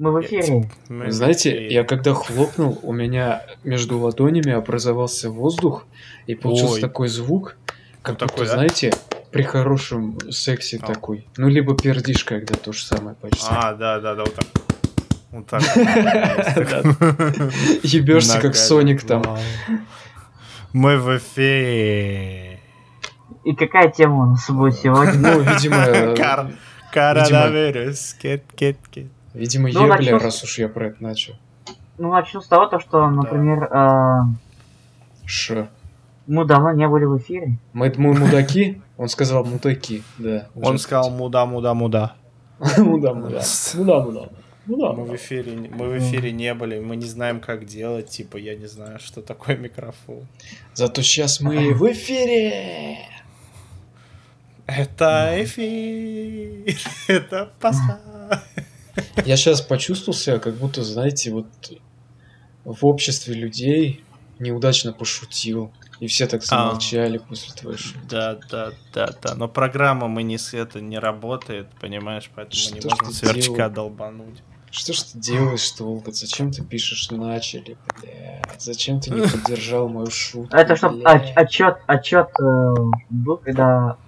Мы в эфире. Вы знаете, я когда хлопнул, у меня между ладонями образовался воздух, и получился Ой. такой звук, как Ну, будто, такой, да? знаете, при хорошем сексе А. такой. Ну, либо пердишь, когда то же самое почти. А, да, да, да, вот так. Вот так. Ебешься, как. Соник там. Мы в эфире. И какая тема у нас будет сегодня? Ну, видимо, Кар- Коронавирус. Кет, кет, кет. Видимо, Ну, ебля, начнём с- раз уж я про это начал. Ну, начну с того, то, что, например, э, Шо? мы давно не были в эфире. Мы, мы мудаки? Он сказал мудаки, да. Он сказал муда, муда, муда. Муда, муда. Муда, муда. Муда, Мы в эфире, не- мы в эфире не были, мы не знаем, как делать, типа, я не знаю, что такое микрофон. Зато сейчас мы в эфире. Это эфир, это паста. Я сейчас почувствовал себя, как будто, знаете, вот в обществе людей неудачно пошутил. И все так замолчали после твоей шутки. Да, да, да, да. Но программа мы не с это не работает, понимаешь, поэтому Что не ты сверчка делаешь? долбануть. Что ж ты делаешь, Толгот? Зачем ты пишешь начали, блядь? Зачем ты не поддержал мою шутку? Это чтоб отчет, отчет э, был, когда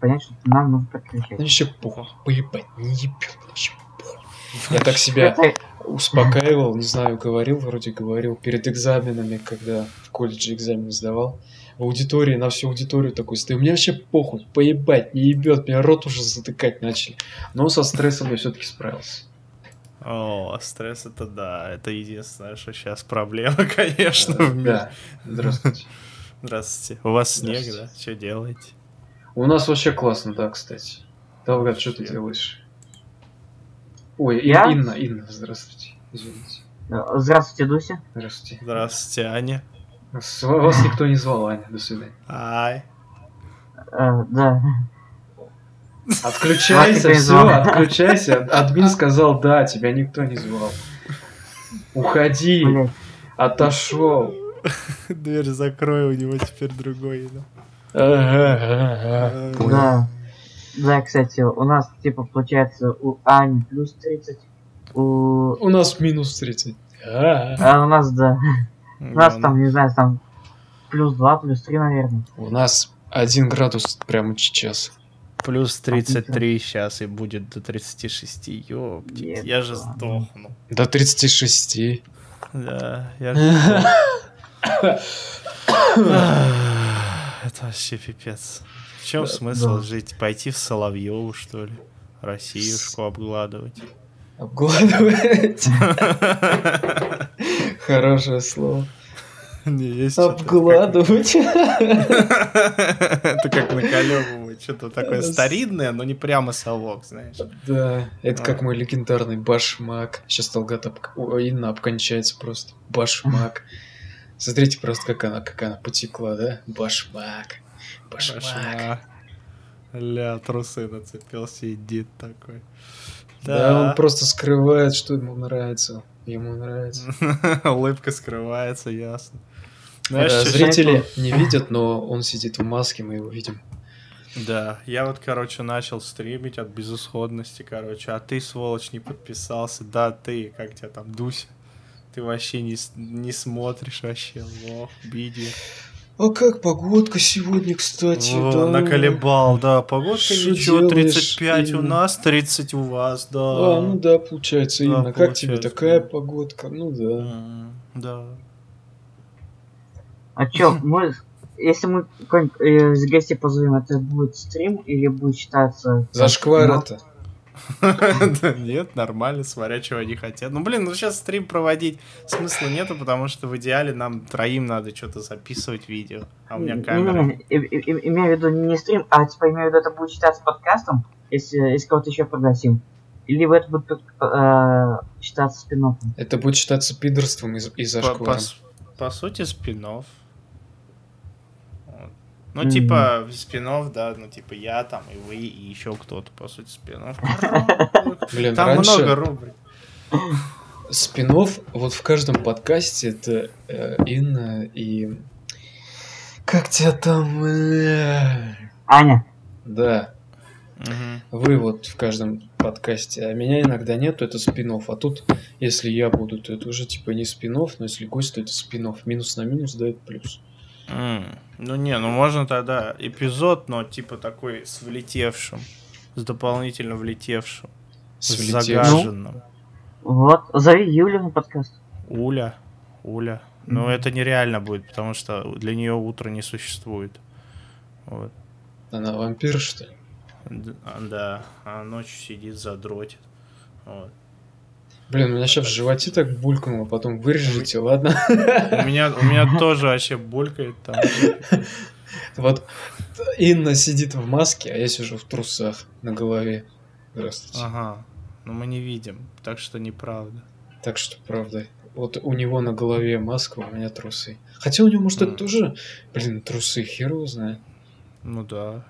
понять, что нам нужно Ну прекращать. вообще похуй, поебать, не ебет вообще похуй. Я так себя успокаивал, не знаю, говорил, вроде говорил, перед экзаменами, когда в колледже экзамен сдавал, в аудитории, на всю аудиторию такой стою, мне вообще похуй, поебать, не ебет, меня рот уже затыкать начали. Но со стрессом я все-таки справился. О, стресс это да, это единственное, что сейчас проблема, конечно, в мире. Да, здравствуйте. Здравствуйте. У вас снег, да? Что делаете? У нас вообще классно, да, кстати. Талгат, что ты делаешь? Ой, Я? Инна, Инна, здравствуйте. Извините. э, Здравствуйте, Дуся. Здравствуйте. Здравствуйте, Аня. Вас, вас никто не звал, Аня, до свидания. Ай. Э, Да. Отключайся, все, отключайся. Админ сказал, да, тебя никто не звал. Уходи, отошел. Дверь закрой, у него теперь другой. да. Да. Да, кстати, у нас, типа, получается, у Ани плюс 30, у... У нас минус 30. А, А у нас, да. У нас там, не знаю, там плюс 2, плюс 3, наверное. У нас один градус прямо сейчас. Плюс 33 сейчас и будет до 36. Ёптить, я же сдохну. До 36. Да, я. Это вообще пипец. В чем смысл да. жить? Пойти в Соловьеву, что ли? Россиюшку обгладывать. Обгладывать. Хорошее слово. Не, есть Обгладывать. Это как наколебывать. Что-то такое старинное, но не прямо совок, знаешь. Да, это А. как мой легендарный башмак. Сейчас. Ой, Инна обкончается просто. Башмак. Смотрите просто, как она, как она потекла, да? Башмак. Башмак. Башмак. Ля, трусы нацепил, сидит такой. Да, он просто скрывает, что ему нравится. Ему нравится. Улыбка скрывается, ясно. Да, Знаешь, чё- зрители не видят, но он сидит в маске, мы его видим. Да, я вот, короче, начал стримить от безысходности, короче, а ты, сволочь, не подписался. Да, ты, как тебя там, Дуся? Ты вообще не, с- не смотришь вообще, лох, биди. А как погодка сегодня, кстати? О, да? наколебал, да, погодка Что ничего, делаешь, 35 у Инна? нас, 30 у вас, да. А, ну да, получается, Да, Инна, как тебе получается, такая да. погодка? Ну да. М, Да. А чё, мы... Если мы какой-нибудь э, из гостей позовем, это будет стрим или будет считаться... Зашквар Ну, это. Нет, нормально, смотря чего они хотят. Ну, блин, ну сейчас стрим проводить смысла нету, потому что в идеале нам троим надо что-то записывать видео, а у меня камера. Имею в виду не стрим, а типа имею в виду это будет считаться подкастом, если, если кого-то еще пригласим. Или это будет э, считаться спин Это будет считаться пидорством и, зашкваром. по сути, спинов. Ну, Мгм. типа, спинов, да, ну, типа, я там, и вы, и еще кто-то, по сути, спинов. Блин, Там раньше много рубрик. спинов вот в каждом подкасте это э, Инна и... Как тебя там? э, Аня. Да. Мгм. Вы вот в каждом подкасте, а меня иногда нет, то это спин А тут, если я буду, то это уже типа не спин но если гость, то это спин Минус на минус дает плюс. М, Ну не, ну можно тогда эпизод, но типа такой с влетевшим. С дополнительно влетевшим. С С загаженным. Вот, зови Юлю на подкаст. Уля. Уля. Но Мгм. это нереально будет, потому что для нее утро не существует. Вот. Она вампир, что ли? А, Да, а ночью сидит, задротит. Вот. Блин, у меня сейчас в животе так булькнуло, потом вырежете, ладно? У меня, у меня тоже вообще булькает там. Вот Инна сидит в маске, а я сижу в трусах на голове. Здравствуйте. Ага. Но мы не видим, так что неправда. Так что, правда, вот у него на голове маска, у меня трусы. Хотя у него, может, это тоже, блин, трусы, хер его знает. Ну да.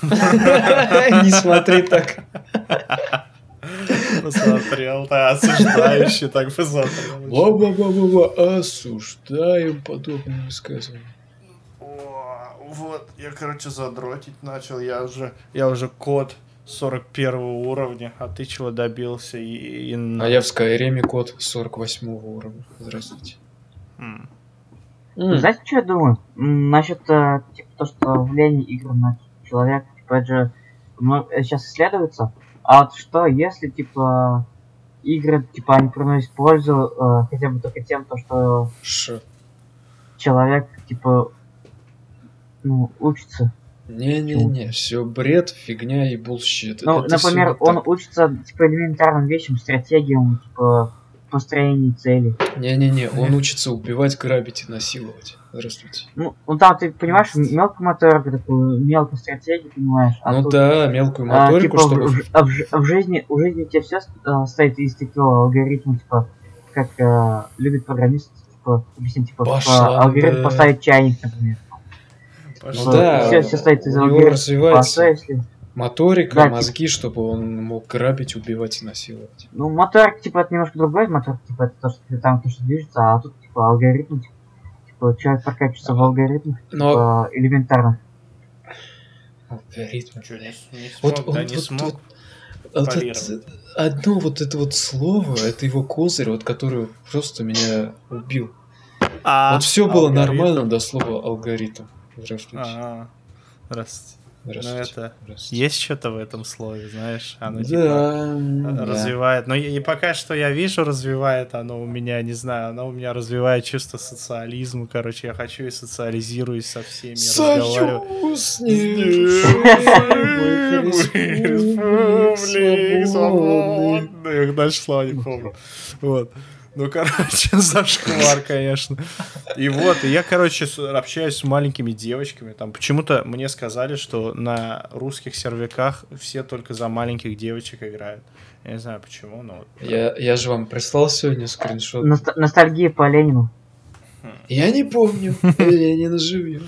Не смотри так. Посмотрел, да, осуждающий так посмотрел. Ва-ва-ва-ва-ва, осуждаем подобные высказывания. О, Вот, я, короче, задротить начал. Я уже, я уже код 41 уровня, а ты чего добился? И, и А я в Скайриме код 48 уровня. Здравствуйте. М. М, Знаете, что я думаю? Насчет, э, типа, то, что влияние игр на человека, типа, это же сейчас исследуется. А вот что, если, типа, игры, типа, они приносят пользу э, хотя бы только тем, то, что Ш. человек, типа, ну, учится. Не-не-не, все бред, фигня и bullshit. Ну, Это например, он так. учится, типа, элементарным вещам, стратегиям, типа, построению цели. Не-не-не, он учится убивать, грабить и насиловать. Здравствуйте. Ну, ну там, ты понимаешь, мелкую моторику, такую мелкую стратегию, понимаешь. а ну тут, да, мелкую а, моторику, типа, чтобы... в, в- а в жи- в жизни, в жизни у тебя все состоит из такого алгоритма, типа, как э, любит программист, типа, объяснить, типа, Пошла, типа, алгоритм да. поставить чайник, например. Ну Пошел. да, все, все стоит из алгоритма. А развивается что если... моторика, Да, типа- мозги, чтобы он мог грабить, убивать и насиловать. Ну, мотор, типа, это немножко другой мотор, типа, это то, что ты там, то, что движется, а тут, типа, алгоритм, типа, типа, человек прокачивается в алгоритмах, Но типа, элементарно. алгоритм, не, не Вот, смог, вот, да не вот, смог. вот, одно вот это вот слово, это его козырь, вот который просто меня убил. А, вот все было алгоритм. нормально до слова алгоритм. Здравствуйте. Ага. Здравствуйте. Ну Здравствуйте. это, Здравствуйте. есть что-то в этом слове, знаешь? Оно типа да, да. развивает. Но и, пока что я вижу, развивает оно у меня, не знаю, оно у меня развивает чувство социализма. Короче, я хочу и социализируюсь со всеми, разговариваю. Союз Республик свободных. Дальше слова не помню. Вот. Ну, короче, зашквар, конечно. И вот, и я, короче, общаюсь с маленькими девочками. Там почему-то мне сказали, что на русских сервяках все только за маленьких девочек играют. Я не знаю почему, но вот. Я, я же вам прислал сегодня скриншот. Ност- ностальгия по Ленину. Я не помню. Ленин живет.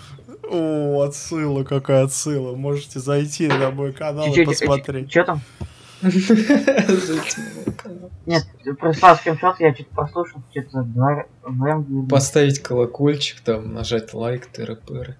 О, отсыла, какая отсыла. Можете зайти на мой канал и посмотреть. Что там? Нет, ты прислал скриншот, я что-то прослушал, что-то. Поставить колокольчик, там, нажать лайк, тыры-пыры.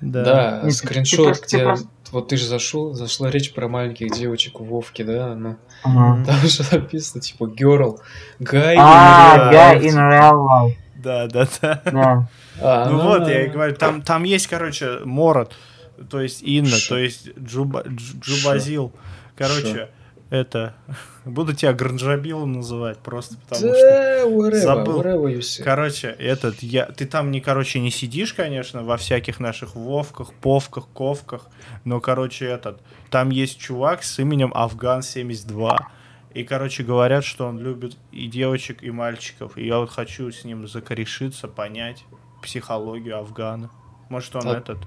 Да. Да, скриншот, ты просто- ты где... просто- Вот ты же зашел, зашла речь про маленьких девочек у Вовки, да? Ну, Ага. там же написано, типа, girl, guy А, in guy real in real life, Да, да, да. да. А, Ну она- вот, я и говорю, там, там есть, короче, Морот, то есть Инна, Шо? то есть Джуба, Дж- Джубазил. Короче, Шо? Это... Буду тебя Гранжабилом называть, просто потому что... Да, whatever, Забыл. whatever. Короче, этот, я, ты там не, короче, не сидишь, конечно, во всяких наших Вовках, Повках, Ковках, но, короче, этот, там есть чувак с именем Афган72. И, короче, говорят, что он любит и девочек, и мальчиков. И я вот хочу с ним закорешиться, понять психологию Афгана. Может, он А- этот,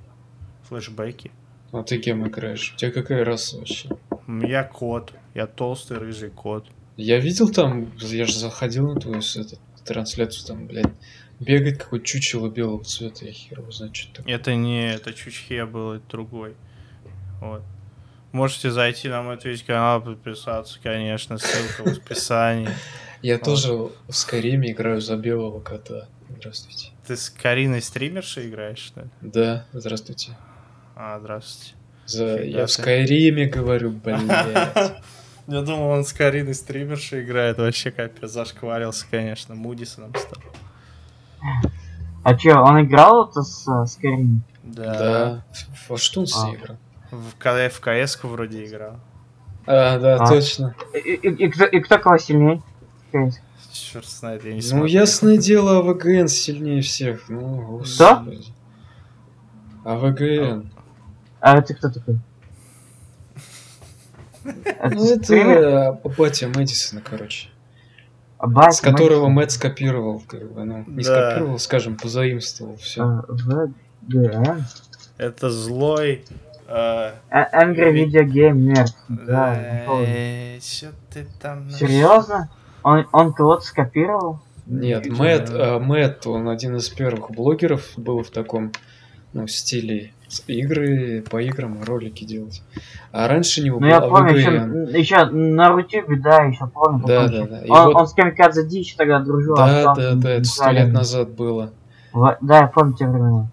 флешбеки. А ты кем играешь? У тебя какая раса вообще? Я кот, я толстый рыжий кот. Я видел там, я же заходил на твою этот, трансляцию, там, блядь, бегает какой чучело белого цвета, я хер его знает, что такое. Это не, это Чучхе был, это другой. Вот. Можете зайти на мой Twitch канал, подписаться, конечно, ссылка в описании. Я Вот. тоже в Скайриме играю за белого кота. Здравствуйте. Ты с Кариной стримершей играешь, что ли? Да, здравствуйте. А, здравствуйте. За... Я в. Скайриме говорю, блядь. Я думал, он с Кариной стримершей играет. Вообще капец, зашкварился, конечно. Мудисоном стал. А чё, он играл это с э, Skyrim? Да. Да. Во что он А. сыграл? В, К- в КС-ку вроде играл. А, да, А. точно. И, и- и кто, и кто кого сильнее? Черт знает, я не Ну, смотрел. ясное дело, АВГН сильнее всех. Ну, Да? господи. АВГН. А это кто такой? Ну, это э, батя Мэдисона, короче. А, С которого? Мэтт скопировал, как бы, ну, не Да. скопировал, скажем, позаимствовал все. А, VGM. Это злой... э, А- Angry Video Game Nerd. Да, э, ты там... Серьезно? Он, он кого-то скопировал? Нет, Мэтт, да. э, Мэтт, он один из первых блогеров был в таком, ну, стиле игры, по играм ролики делать. А раньше него Ну был я помню, еще, еще на Рутюбе, да, еще помню. Да, да, еще. да. И Он, вот- он с Камикадзе Дичи тогда дружил. Да, остался, да, да, это сто лет назад было. Во- Да, я помню те времена.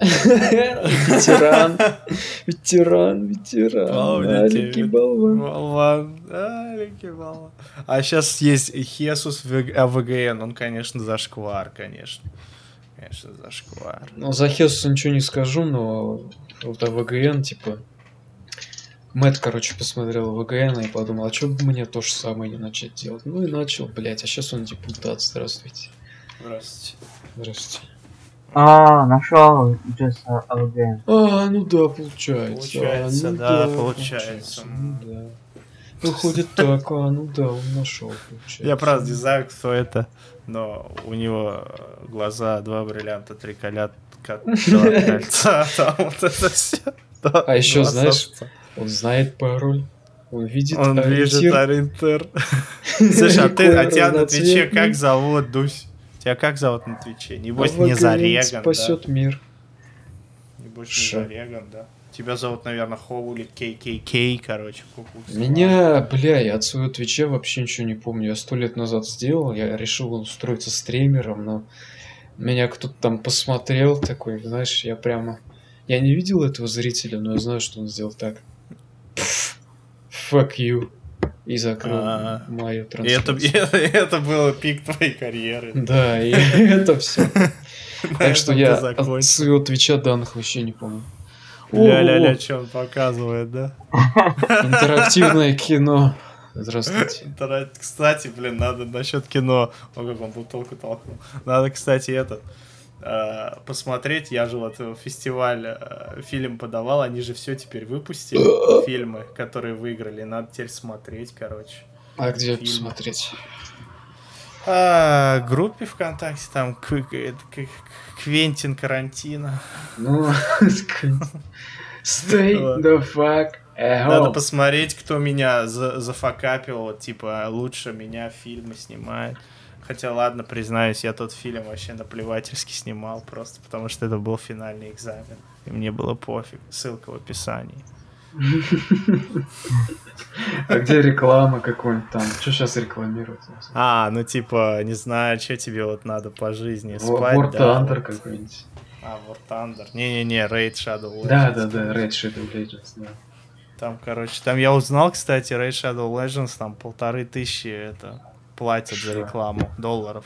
Ветеран, ветеран, ветеран, вет- болван. Болван. Маленький болван. А сейчас есть Хесус в АВГН. Он, конечно, зашквар, конечно. Конечно, зашквар. Ну, за Хесуса ничего не скажу, но вот АВГН, типа... Мэтт, короче, посмотрел АВГН и подумал, а что бы мне то же самое не начать делать? Ну и начал, блять, а сейчас он депутат, здравствуйте. Здравствуйте. Здравствуйте. А, нашел Джесс АВГ. А, ну да, получается. Получается, а, ну да, получается. Ну да. Выходит так, а, ну да, он нашел, получается. Я правда не знаю, кто это, но у него э, глаза, два бриллианта, три колят, кольца, там вот это все. А ещё, знаешь, Он знает пароль. Он видит Он видит ориентир. Слушай, а ты, а тебя на Твиче как зовут, Дусь? Тебя как зовут на Твиче? Небось, не Зареган, да? спасет мир. Небось, не Зареган, да? Тебя зовут, наверное, Хоули ККК, короче. Меня, бля, я от своего твича вообще ничего не помню. Я сто лет назад сделал, я решил устроиться стримером, но меня кто-то там посмотрел такой, знаешь, я прямо... Я не видел этого зрителя, но я знаю, что он сделал так. Fuck you. И закрыл А. мою И это, трансляцию. и это был пик твоей карьеры. Да, и это все. Так что я от своего твича данных вообще не помню. Ля-ля-ля, что он показывает, да? Интерактивное кино. Здравствуйте. Кстати, блин, надо насчет кино. О, как он бутылку толкнул. Надо, кстати, этот э, посмотреть. Я же вот в фестиваль э, фильм подавал. Они же все теперь выпустили. Фильмы, которые выиграли. Надо теперь смотреть, короче. А где Фильм. посмотреть? А, группе ВКонтакте там К- К- это К- Квентин Карантино. Ну, stay the fuck Надо посмотреть, кто меня за зафакапил. Типа, лучше меня фильмы снимает. Хотя, ладно, признаюсь, я тот фильм вообще наплевательски снимал, просто потому что это был финальный экзамен. И мне было пофиг. Ссылка в описании. А где реклама какой-нибудь там? Что сейчас рекламируют? А, ну типа, не знаю, что тебе вот надо по жизни спать. War Thunder какой-нибудь. А, War Thunder. Не-не-не, Raid Shadow Legends. Да, да, да, Red Shadow Legends, да. Там, короче, там я узнал, кстати, Raid Shadow Legends, там полторы тысячи это платят за рекламу долларов.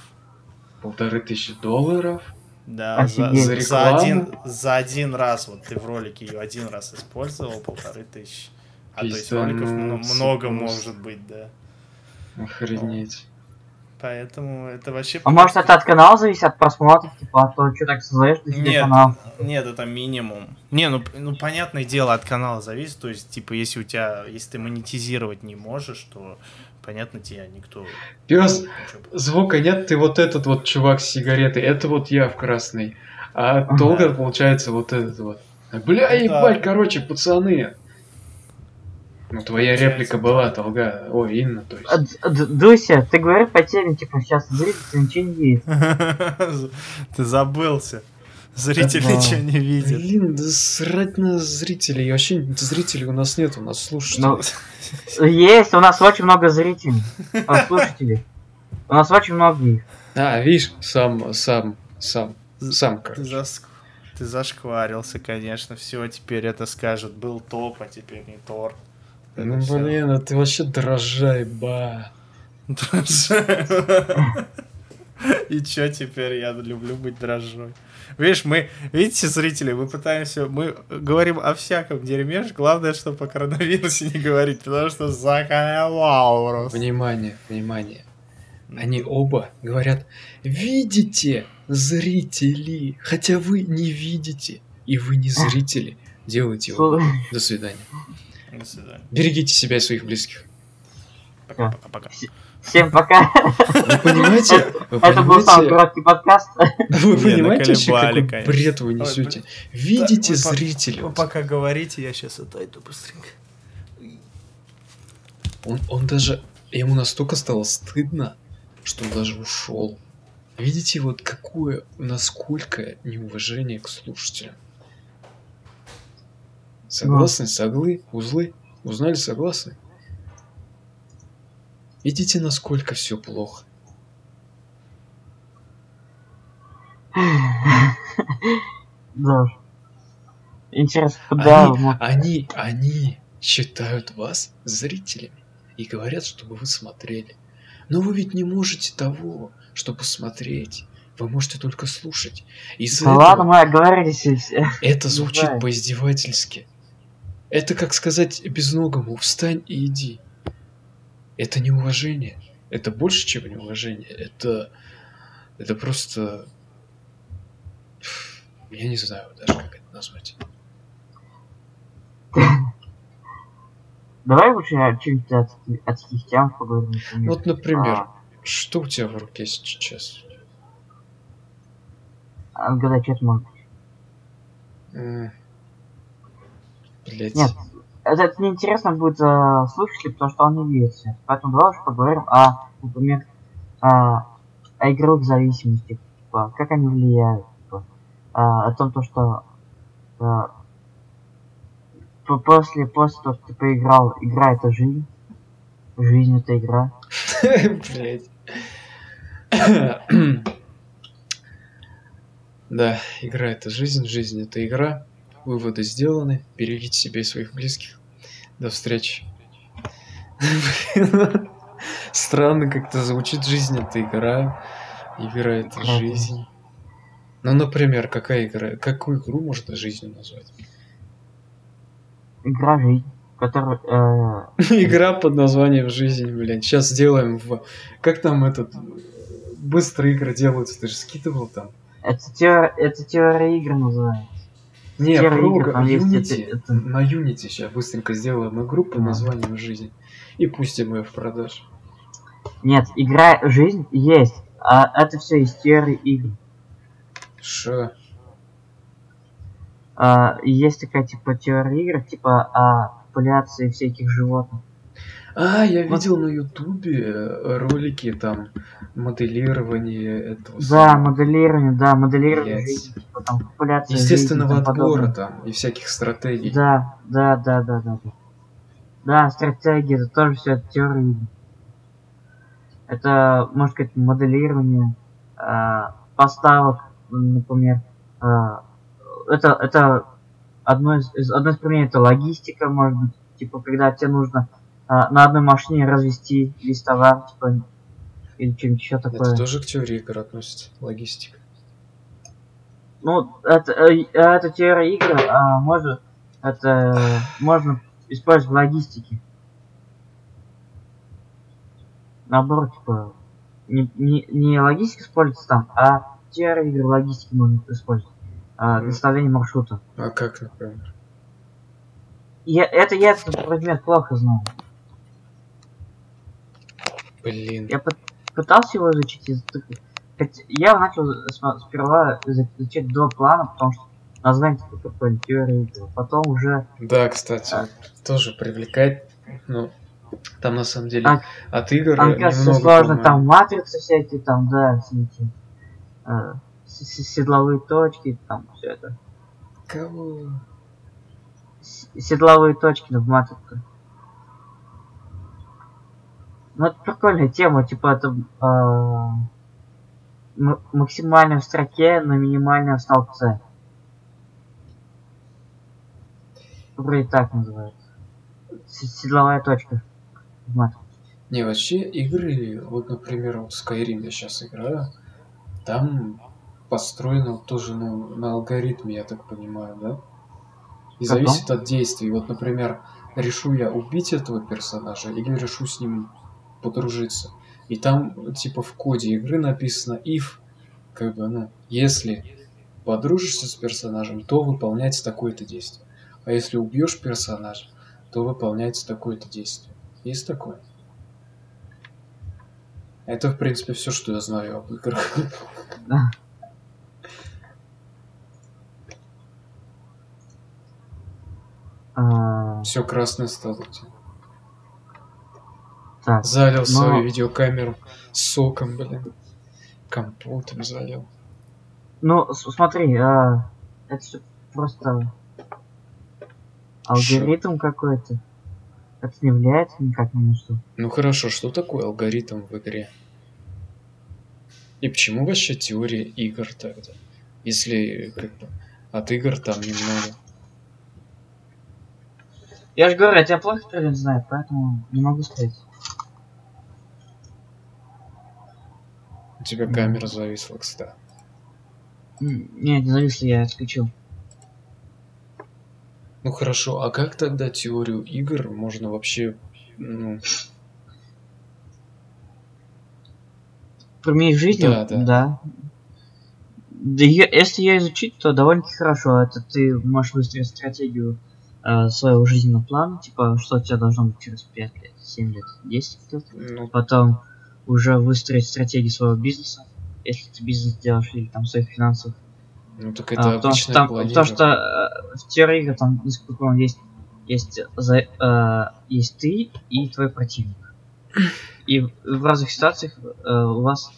Полторы тысячи долларов. Да, за, Офигеть. за, За один, за один раз, вот ты в ролике ее один раз использовал, полторы тысячи. А то есть роликов много может быть, да. Охренеть. Поэтому это вообще... А может это от канала зависит, от просмотров, типа, а то что так создаешь себя Нет, канал? нет, это минимум. Не, ну, ну, понятное дело, от канала зависит. То есть, типа, если у тебя, если ты монетизировать не можешь, то, понятно, тебя никто... Пес, звука нет, ты вот этот вот чувак с сигаретой, это вот я в красной. А Ага. долго получается вот этот вот. Бля, Ну ебать, да. короче, пацаны. Ну, твоя реплика была, Толга. Ой, Инна, то есть. А, Дуся, ты говоришь по теме, типа, сейчас зритель ничего не видит. Ты забылся. Зрители Да. ничего не видят. Блин, да срать на зрителей. Вообще зрителей у нас нет, у нас слушателей. Ну, есть, у нас очень много зрителей, а, слушателей. У нас очень много их. А, видишь, сам, сам, сам, сам, Ты, короче. заск- ты ты зашкварился, конечно. Все, теперь это скажут. Был топ, а теперь не торт. Это Ну всё. блин, а ты вообще дрожай, ба. И чё теперь? Я люблю быть дрожжой. Видишь, мы, видите, зрители, мы пытаемся, мы говорим о всяком дерьме, главное, что по коронавирусе не говорить, потому что заколебал просто. Внимание, внимание. Они оба говорят, видите, зрители, хотя вы не видите, и вы не зрители. Делайте его. До свидания. До свидания. Берегите себя и своих близких. Пока-пока-пока. Всем пока. Вы понимаете? Вы Это был самый короткий подкаст. Вы Не, понимаете вообще, какой конечно. бред вы Ой, несете? Видите, вы по- зрители? Вы пока говорите, я сейчас отойду быстренько. Он, он даже... Ему настолько стало стыдно, что он даже ушел. Видите, вот какое, насколько неуважение к слушателям. Согласны? Соглы? Узлы? Узнали? Согласны? Видите, насколько все плохо? Да. Интересно, куда... Они, мы- они, они считают вас зрителями и говорят, чтобы вы смотрели. Но вы ведь не можете того, чтобы смотреть. Вы можете только слушать. Из-за Да этого ладно, мы оговорились это звучит по-издевательски. Это как сказать безногому «встань и иди». Это не уважение. Это больше, чем неуважение. Это... Это просто... Я не знаю даже, как это назвать. Давай лучше о чем-нибудь от, таких тем поговорим. например. Вот, например, А, что у тебя в руке сейчас? Отгадай, что. Блять. Нет, это, это неинтересно будет э, слушателю, потому что он не видит всё. Поэтому давай уж поговорим о, например, о, о игровых зависимостях. Типа, как они влияют. Типа, а, о том, то, что э, по- после, после того, как ты поиграл, игра это жизнь. Жизнь это игра. Да, игра это жизнь, жизнь это игра. Выводы сделаны. Берегите себя и своих близких. До встречи. Странно как-то звучит жизнь это игра. Игра это жизнь. Ну, например, какая игра? Какую игру можно жизнью назвать? Игра жизнь. Которая... э, Игра под названием «Жизнь», блин. Сейчас сделаем в... Как там этот... Быстрые игры делаются, ты же скидывал там. это, теор- это теория игр называется. Не, там есть Unity. это- это- На Unity сейчас быстренько сделаем игру под Да. названием «Жизнь». И пустим ее в продаж. Нет, игра жизнь есть. А это все из теории игр. Шо? А, есть такая типа теория игр, типа о популяции всяких животных. А, я Вот. видел на Ютубе э, ролики там моделирование этого. Да, моделирование, да, моделирование типа там популяция Естественного тому отбора подобное. там и всяких стратегий. Да, да, да, да, да. Да, да стратегия, это тоже все от теории. Это, может сказать, моделирование а, поставок, например. а, это, это одно из, из- одно из применений это логистика, может быть, типа, когда тебе нужно на одной машине развести весь товар, типа, или что-нибудь еще такое. Это тоже к теории игр относится. Логистика. Ну, это, э, это теория игр, а может, это можно использовать в логистике. Наоборот, типа, не, не, не логистика используется там, а теория игр в логистике можно использовать. А, доставление маршрута. А как, например? Я, это я этот предмет плохо знаю. Блин. Я пы- пытался его изучить из Я начал сперва изу- изучать два плана, потому что название прикольное, теория игр. Потом уже Да, кстати, вот тоже привлекает. Ну, там на самом деле А- от игр Там, кажется, немного, сложно, по-моему. там матрицы всякие, там, да, все эти э, седловые точки, там все это. Кого? С- Седловые точки в матрице. Ну, это прикольная тема, типа, это э, м- максимально в строке на минимальном столбце. Вроде так называется. Седловая точка. Не, вообще игры, вот, например, вот Skyrim я сейчас играю, там построено тоже ну, на алгоритме, я так понимаю, да? И Каком? зависит от действий. Вот, например, решу я убить этого персонажа или решу с ним подружиться. И там, типа, в коде игры написано if, как бы, ну, если подружишься с персонажем, то выполняется такое-то действие. А если убьешь персонажа, то выполняется такое-то действие. Есть такое? Это, в принципе, все, что я знаю об играх. Да. Все красное стало. Так, Залил Но- свою видеокамеру соком, блин. Компотом залил. ну смотри, а, это всё просто алгоритм какой-то. Это не влияет никак ни на что. Ну хорошо, что такое алгоритм в игре? И почему вообще теория игр тогда? Если как бы от игр там немного. Я же говорю, я тебя плохо предмет знаю, поэтому не могу сказать. У тебя камера зависла, кстати. М, Не, зависло, я отключил. Ну хорошо, а как тогда теорию игр можно вообще, ну, Применить в жизни? Да, да. Да, Да её- если ее изучить, то довольно-таки хорошо. Это ты можешь выстроить стратегию э, своего жизненного плана, типа, что у тебя должно быть через 5 лет, 7 лет, 10 лет. ну Потом уже выстроить стратегию своего бизнеса, если ты бизнес делаешь, или там своих финансов. Ну так А, это потому, что там, потому что э, в теории игр там, насколько я помню, есть, есть, за, э, есть ты и твой противник. И в, в разных ситуациях э, у вас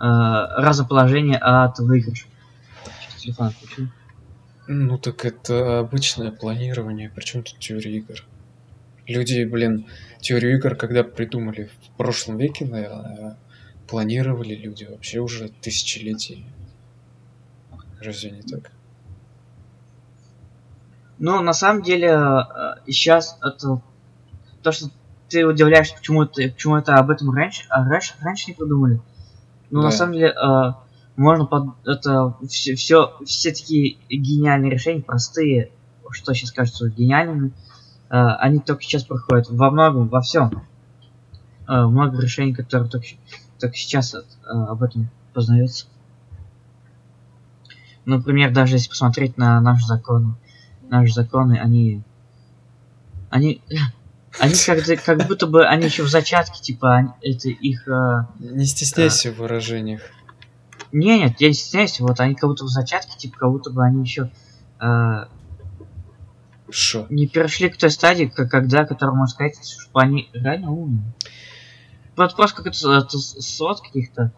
э, разное положение от выигрыша. Сейчас телефон отключу. Ну так это обычное планирование, причем тут теория игр. Люди, блин, теорию игр, когда придумали в прошлом веке, наверное, планировали люди вообще уже тысячелетия. Разве не так? Ну, на самом деле, э, сейчас это то, что ты удивляешься, почему это, почему это об этом раньше, а раньше, раньше не подумали. Ну, на Да. самом деле, э, можно под это все, все, все такие гениальные решения, простые, что сейчас кажутся гениальными, э, они только сейчас проходят во многом, во всем. Э, много решений, которые только, только сейчас э, об этом познаются. Например, даже если посмотреть на наши законы, наши законы, они, они, они как, как будто бы они еще в зачатке, типа, они- это их э, Не стесняйся в выражениях. не, нет, я не стесняюсь, вот они как будто в зачатке, типа, как будто бы они еще э, Шо? не перешли к той стадии, как, когда, которую можно сказать, что они реально умные. Вот просто как это, это сот каких-то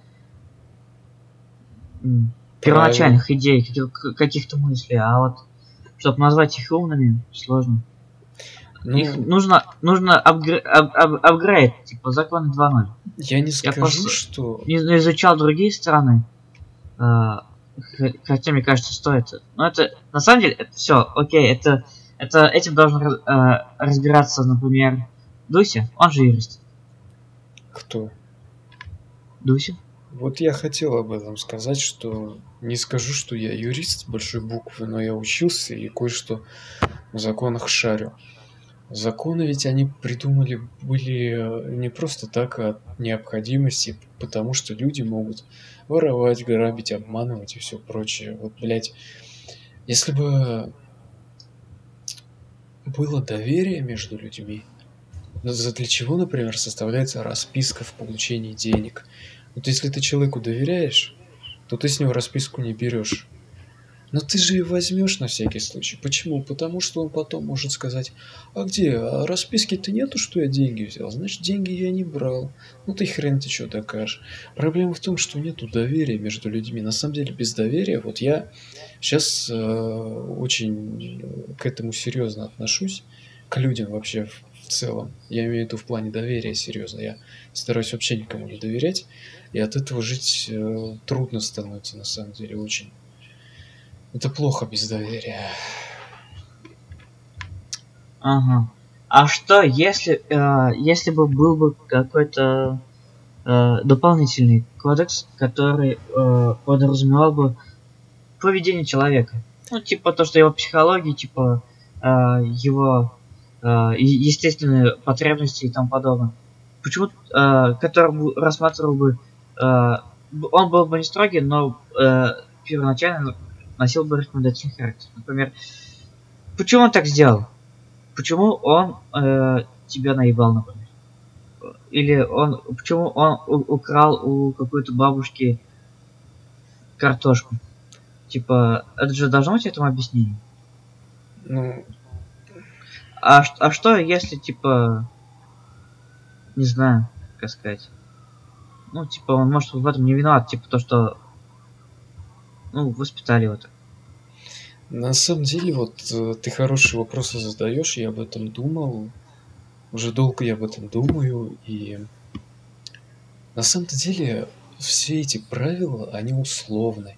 первоначальных идей, каких-то мыслей, а вот чтобы назвать их умными, сложно. Их Ну, нужно, нужно апгре- ап- ап- апгрейд, типа законы 2.0. я не скажу, просто- что... не, не изучал другие страны. э, х- хотя, мне кажется, стоит. Но это, на самом деле, это все, окей, это, это этим должен э, разбираться, например, Дуся, он же юрист. Кто? Дуся. Вот я хотел об этом сказать, что не скажу, что я юрист с большой буквы, но я учился и кое-что в законах шарю. Законы ведь они придумали были э, не просто так, а от необходимости, потому что люди могут воровать, грабить, обманывать и все прочее. Вот, блядь, если бы было доверие между людьми, ну, за- для чего, например, составляется расписка в получении денег? Вот если ты человеку доверяешь, то ты с него расписку не берешь. Но ты же возьмешь на всякий случай. Почему? Потому что он потом может сказать, а где? А расписки-то нету, что я деньги взял. Значит, деньги я не брал. Ну ты хрен ты что докажешь. Проблема в том, что нету доверия между людьми. На самом деле, без доверия, вот я сейчас очень э, к этому серьезно отношусь. К людям вообще в, в целом. Я имею в виду в плане доверия серьезно. Я стараюсь вообще никому не доверять. И от этого жить э, трудно становится, на самом деле, очень. Это плохо без доверия. Ага. А что, если, э, если бы был бы какой-то э, дополнительный кодекс, который э, подразумевал бы поведение человека? Ну, типа то, что его психология, типа э, его э, естественные потребности и тому подобное. Почему, э, который рассматривал бы, э, он был бы не строгий, но э, первоначально носил бы рекомендательный характер. Например, почему он так сделал? Почему он э, тебя наебал, например? Или он, почему он у- украл у какой-то бабушки картошку? Типа, это же должно быть этому объяснение. Ну, А, а что, если, типа, не знаю, как сказать. Ну, типа, он может в этом не виноват, типа, то, что, ну, воспитали так. на самом деле, вот э, ты хорошие вопросы задаешь, я об этом думал. Уже долго я об этом думаю, и на самом-то деле все эти правила, они условны.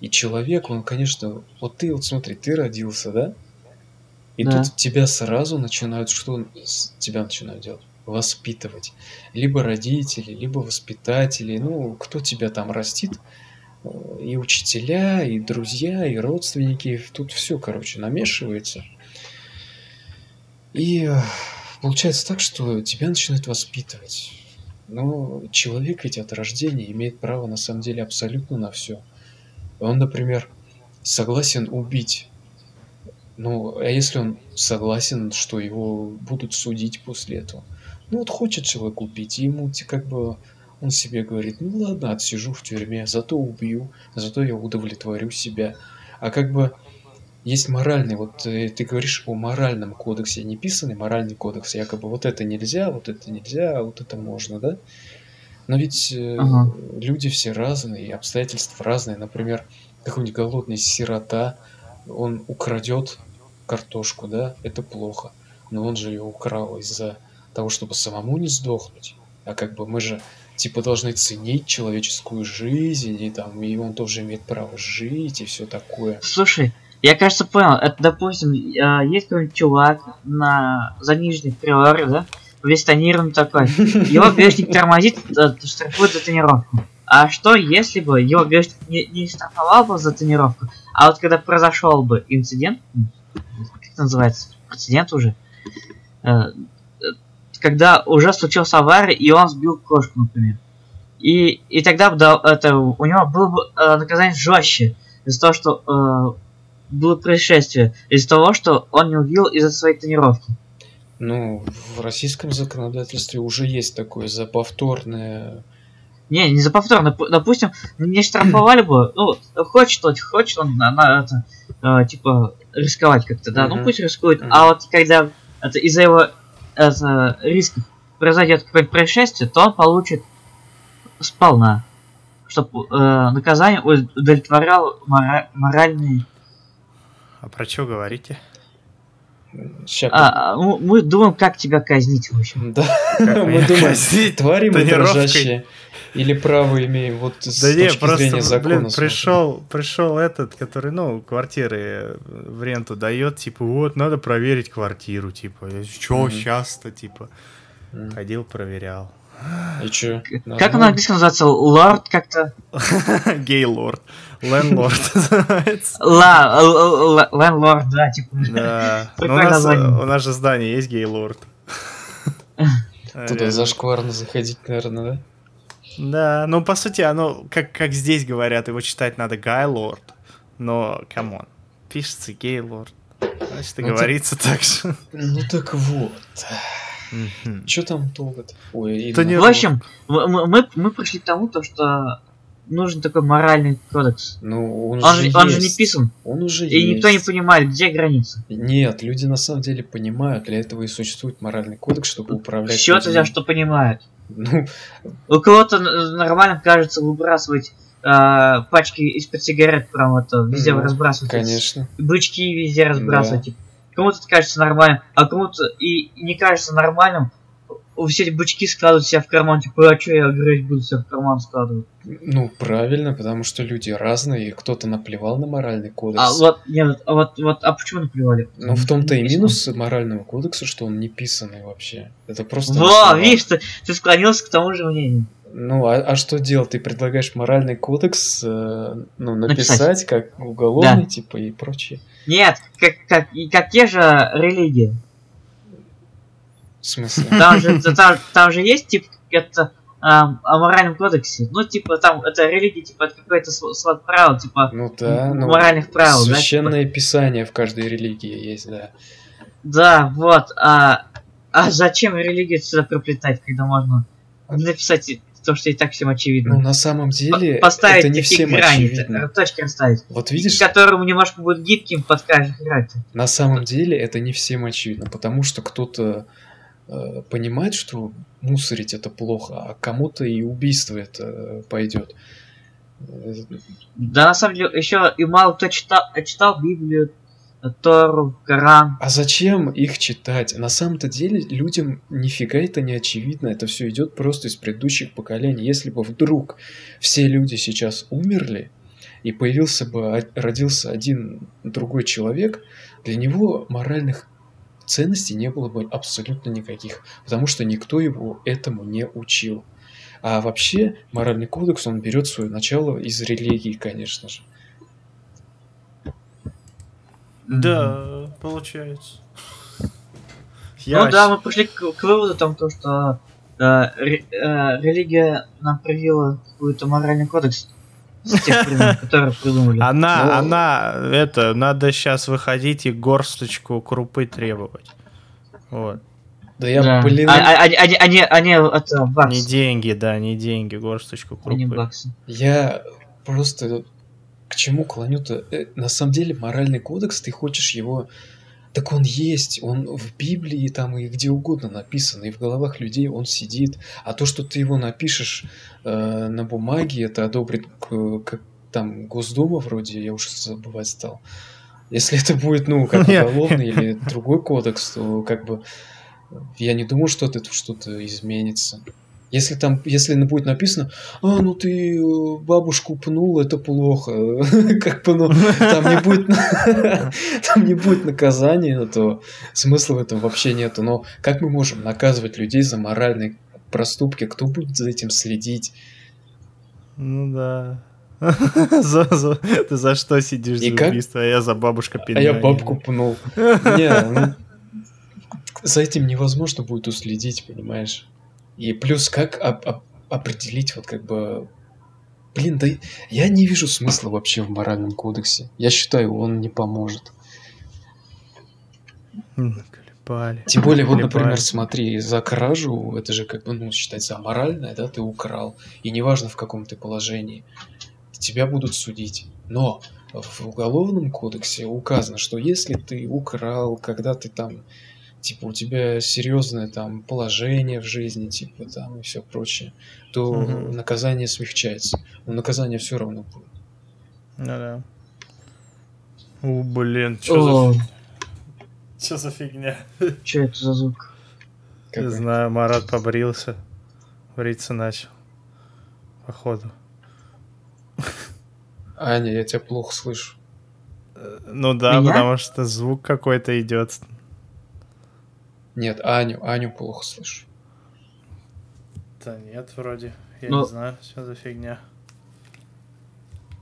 И человек, он, конечно, вот ты вот смотри, ты родился, да? И Да. тут тебя сразу начинают, что тебя начинают делать? Воспитывать. Либо родители, либо воспитатели, ну, кто тебя там растит, и учителя, и друзья, и родственники, тут все, короче, намешивается. И э, получается так, что тебя начинают воспитывать. Но человек ведь от рождения имеет право на самом деле абсолютно на все. Он, например, согласен убить. Ну, а если он согласен, что его будут судить после этого? Ну, вот хочет человек убить, и ему как бы он себе говорит, ну ладно, отсижу в тюрьме, зато убью, зато я удовлетворю себя. А как бы есть моральный, вот э, ты говоришь о моральном кодексе, не писанный моральный кодекс, якобы вот это нельзя, вот это нельзя, вот это можно, да? Но ведь э, Ага. люди все разные, обстоятельства разные. Например, какой-нибудь голодный сирота, он украдет картошку, да, это плохо. Но он же ее украл из-за того, чтобы самому не сдохнуть. А как бы мы же типа должны ценить человеческую жизнь, и там, и он тоже имеет право жить, и все такое. Слушай, я, кажется, понял. Это, допустим, э, есть какой-нибудь чувак на заниженных приоре, да? Весь тонированный такой. Его гаишник тормозит, э, штрафует за тренировку. А что, если бы его гаишник не, не штрафовал бы за тренировку, а вот когда произошел бы инцидент, как это называется, прецедент уже, э, когда уже случилась авария, и он сбил кошку, например. И, и тогда да, это, у него было бы э, наказание жестче из-за того, что э, было происшествие, из-за того, что он не убил из-за своей тренировки. Ну, в российском законодательстве уже есть такое за повторное... Не, не за повторно. П- Допустим, не штрафовали бы. Ну, хочет он, хочет он на, на это, э, типа, рисковать как-то, да, ну Мгм. пусть рискует. Мгм. А вот когда это из-за его это, рисков произойдет какое-то происшествие, то он получит сполна. Чтобы наказание удовлетворяло мора- моральные А про что говорите? А, а, ну, мы думаем, как тебя казнить, в общем. Да, мы думаем, твари мы дрожащие. Или право имеем, вот с Да не, точки зрения просто, закона. блин, пришел, пришел этот, который, ну, квартиры в ренту дает, типа, вот, надо проверить квартиру, типа, чё Мгм. сейчас-то, типа, М. ходил, проверял. И чё? Как он на нормально? английском называется? Лорд как-то? Gaylord, landlord называется. Ла, ленлорд, да, типа. Да, ну, у нас, у нас же здание есть Gaylord. Туда зашкварно заходить, наверное, да? Да, ну по сути, оно, как, как здесь говорят, его читать надо Guylord, но, come on, пишется Gaylord, значит и Ну, говорится так же. Ну так вот. Мгм. Чё там долго-то? Ой. Да не- В общем, мы, мы- мы, пришли к тому, то, что нужен такой моральный кодекс. Ну, он, Он же он же не есть. писан, Он уже и никто не есть. понимает, где граница. Нет, люди на самом деле понимают, для этого и существует моральный кодекс, чтобы управлять Счет людьми. тебя, что понимают. Ну, У кого-то нормально кажется выбрасывать э, пачки из-под сигарет прям это везде Ну, разбрасывать. конечно. Бычки везде разбрасывать. Да. типа. Кому-то это кажется нормальным, а кому-то и не кажется нормальным все эти бычки складывают себя в карман, типа, а что я грызть буду себя в карман складывать? Ну, правильно, потому что люди разные, и кто-то наплевал на моральный кодекс. А вот, нет, а вот, вот, а почему наплевали? Ну, в том-то и Написано. минус морального кодекса, что он не писанный вообще. Это просто... Во, видишь, ты, ты склонился к тому же мнению. Ну, а, а что делать? Ты предлагаешь моральный кодекс, э, ну, написать, Написать. как уголовный, Да. типа, и прочее. Нет, как, как, и как те же религии. В смысле? Там же, там, там же есть, типа, это ам, о моральном кодексе. Ну, типа, там, это религия, типа, это какой-то св- свод правил, типа, Ну да, ну... моральных правил, да, типа. Священное писание в каждой религии есть, да. Да, вот. А, а зачем религию сюда приплетать, когда можно написать то, что и так всем очевидно? Ну, на самом деле, По- Поставить это не всем грани, очевидно. точки расставить. Вот видишь, Которому немножко будет гибким под каждый на самом деле это не всем очевидно, потому что кто-то э, понимает, что мусорить это плохо, а кому-то и убийство это э, пойдет. Э, Да, на самом деле, еще и мало кто читал, читал Библию, Тору, Коран. А зачем их читать? На самом-то деле людям нифига это не очевидно, это все идет просто из предыдущих поколений. Если бы вдруг все люди сейчас умерли, и появился бы, родился один другой человек, для него моральных ценностей не было бы абсолютно никаких, потому что никто его этому не учил. А вообще моральный кодекс, он берет свое начало из религии, конечно же. Да, получается. Ну Я да, мы пришли к, к выводу там, то, что э, ре- э, религия нам привила какой-то моральный кодекс с тех времен, которые придумали. Она, Ну- она, это, надо сейчас выходить и горсточку крупы требовать. Вот. Да я, Да. блин, А- а- Они, они, они, они, это, бакс, Не деньги, да, не деньги, горсточку они крупы. баксы. Я просто к чему клоню-то? Э, На самом деле моральный кодекс, ты хочешь его... Так он есть, он в Библии там и где угодно написан, и в головах людей он сидит. А то, что ты его напишешь э, на бумаге, это одобрит к- как там Госдума вроде, я уже забывать стал. Если это будет, ну, как уголовный или другой кодекс, то как бы я не думаю, что это что-то изменится. Если там, если будет написано, а, ну ты э, бабушку пнул, это плохо, как бы, ну, там не будет, там не будет наказания, то смысла в этом вообще нету. Но как мы можем наказывать людей за моральные проступки? Кто будет за этим следить? Ну да. За- за- Ты за что сидишь И за как- убийство, а я за бабушка А я бабку пнул. Не, ну, за этим невозможно будет уследить, понимаешь? И плюс как оп- оп- определить вот как бы... Блин, да я не вижу смысла вообще в моральном кодексе. Я считаю, он не поможет. Колебали. Тем более, вот, например, смотри, за кражу, это же как бы, ну, считается аморальное, да, ты украл. И неважно, в каком ты положении, тебя будут судить. Но в уголовном кодексе указано, что если ты украл, когда ты там, типа, у тебя серьезное там положение в жизни, типа, там, и все прочее, то Мгм. наказание смягчается. Но наказание все равно будет. Ну да. У, блин, что О, за... Что за фигня? что это за звук? Не знаю, Марат побрился. Бриться начал. Походу. Аня, я тебя плохо слышу. Э, Ну да, Меня? потому что звук какой-то идет. Нет, Аню, Аню плохо слышу. Да нет, вроде. Я Ну- не знаю, что за фигня.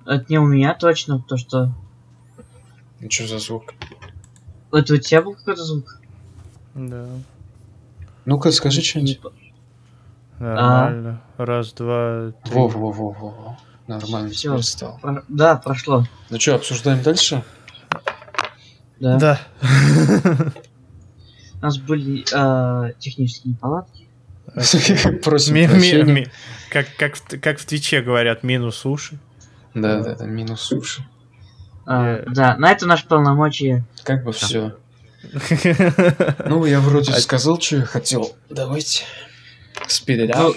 Это не у меня точно, то что... Ну что за звук? Это у тебя был какой-то звук? Да. Ну-ка, скажи что-нибудь. Нормально. Раз, два, три. Во, во, во, во, во. Нормально Всё. теперь стал. Про- Да, прошло. Ну что, обсуждаем дальше? Да. Да. У нас были э, технические неполадки. Просим Как, в- Твиче говорят, минус уши. Да, да, да, минус суши. А, Э. Да, на это наше полномочия. Как бы все. Ну, я вроде А- сказал, что я хотел. Давайте. Speed it Ну, out.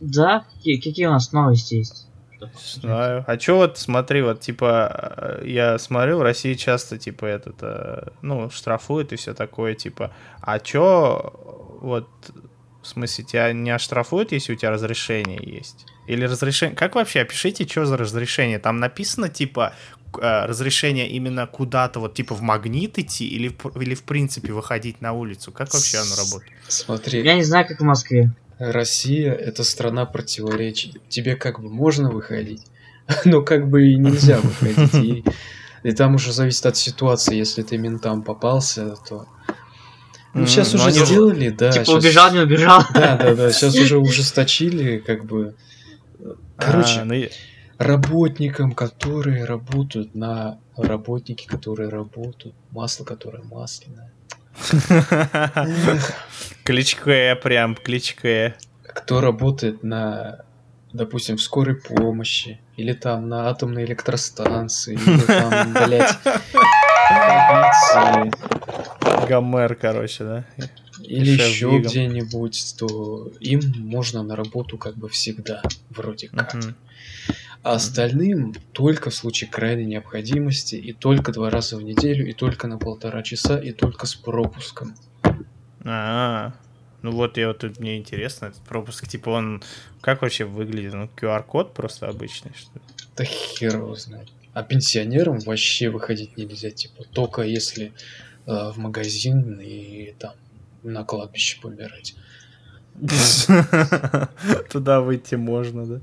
да, какие у нас новости есть? Знаю. А чё вот, смотри, вот, типа, э, я смотрю, в России часто, типа, этот, э, ну, штрафуют и все такое, типа, а чё, вот, В смысле, тебя не оштрафуют, если у тебя разрешение есть? Или разрешение... Как вообще? Опишите, что за разрешение? Там написано, типа, э, разрешение именно куда-то, вот, типа, в магнит идти или, в- или в принципе, выходить на улицу? Как вообще оно работает? Смотри, Я не знаю, как в Москве. Россия это страна противоречий. Тебе как бы можно выходить, но как бы и нельзя выходить. И, и там уже зависит от ситуации. Если ты ментам попался, то... Ну, сейчас но уже сделали, да. типа, щас- убежал, не убежал. Да, да, да. Сейчас уже ужесточили, как бы. Короче, А, ну работникам, которые работают на работники, которые работают, масло, которое масляное. Кличке прям, кличке. Кто работает на, допустим, в скорой помощи, или там на атомной электростанции, или там, блядь, полиции, Гомер, короче, да? или еще где-нибудь, то им можно на работу как бы всегда, вроде как. А остальным только в случае крайней необходимости, и только два раза в неделю, и только на полтора часа, и только с пропуском. А, ну вот я вот тут мне интересно, этот пропуск, типа он как вообще выглядит? Ну, QR-код просто обычный, что ли? Да хер его знает. А пенсионерам вообще выходить нельзя, типа, только если э, в магазин и там на кладбище помирать. Туда выйти можно, да?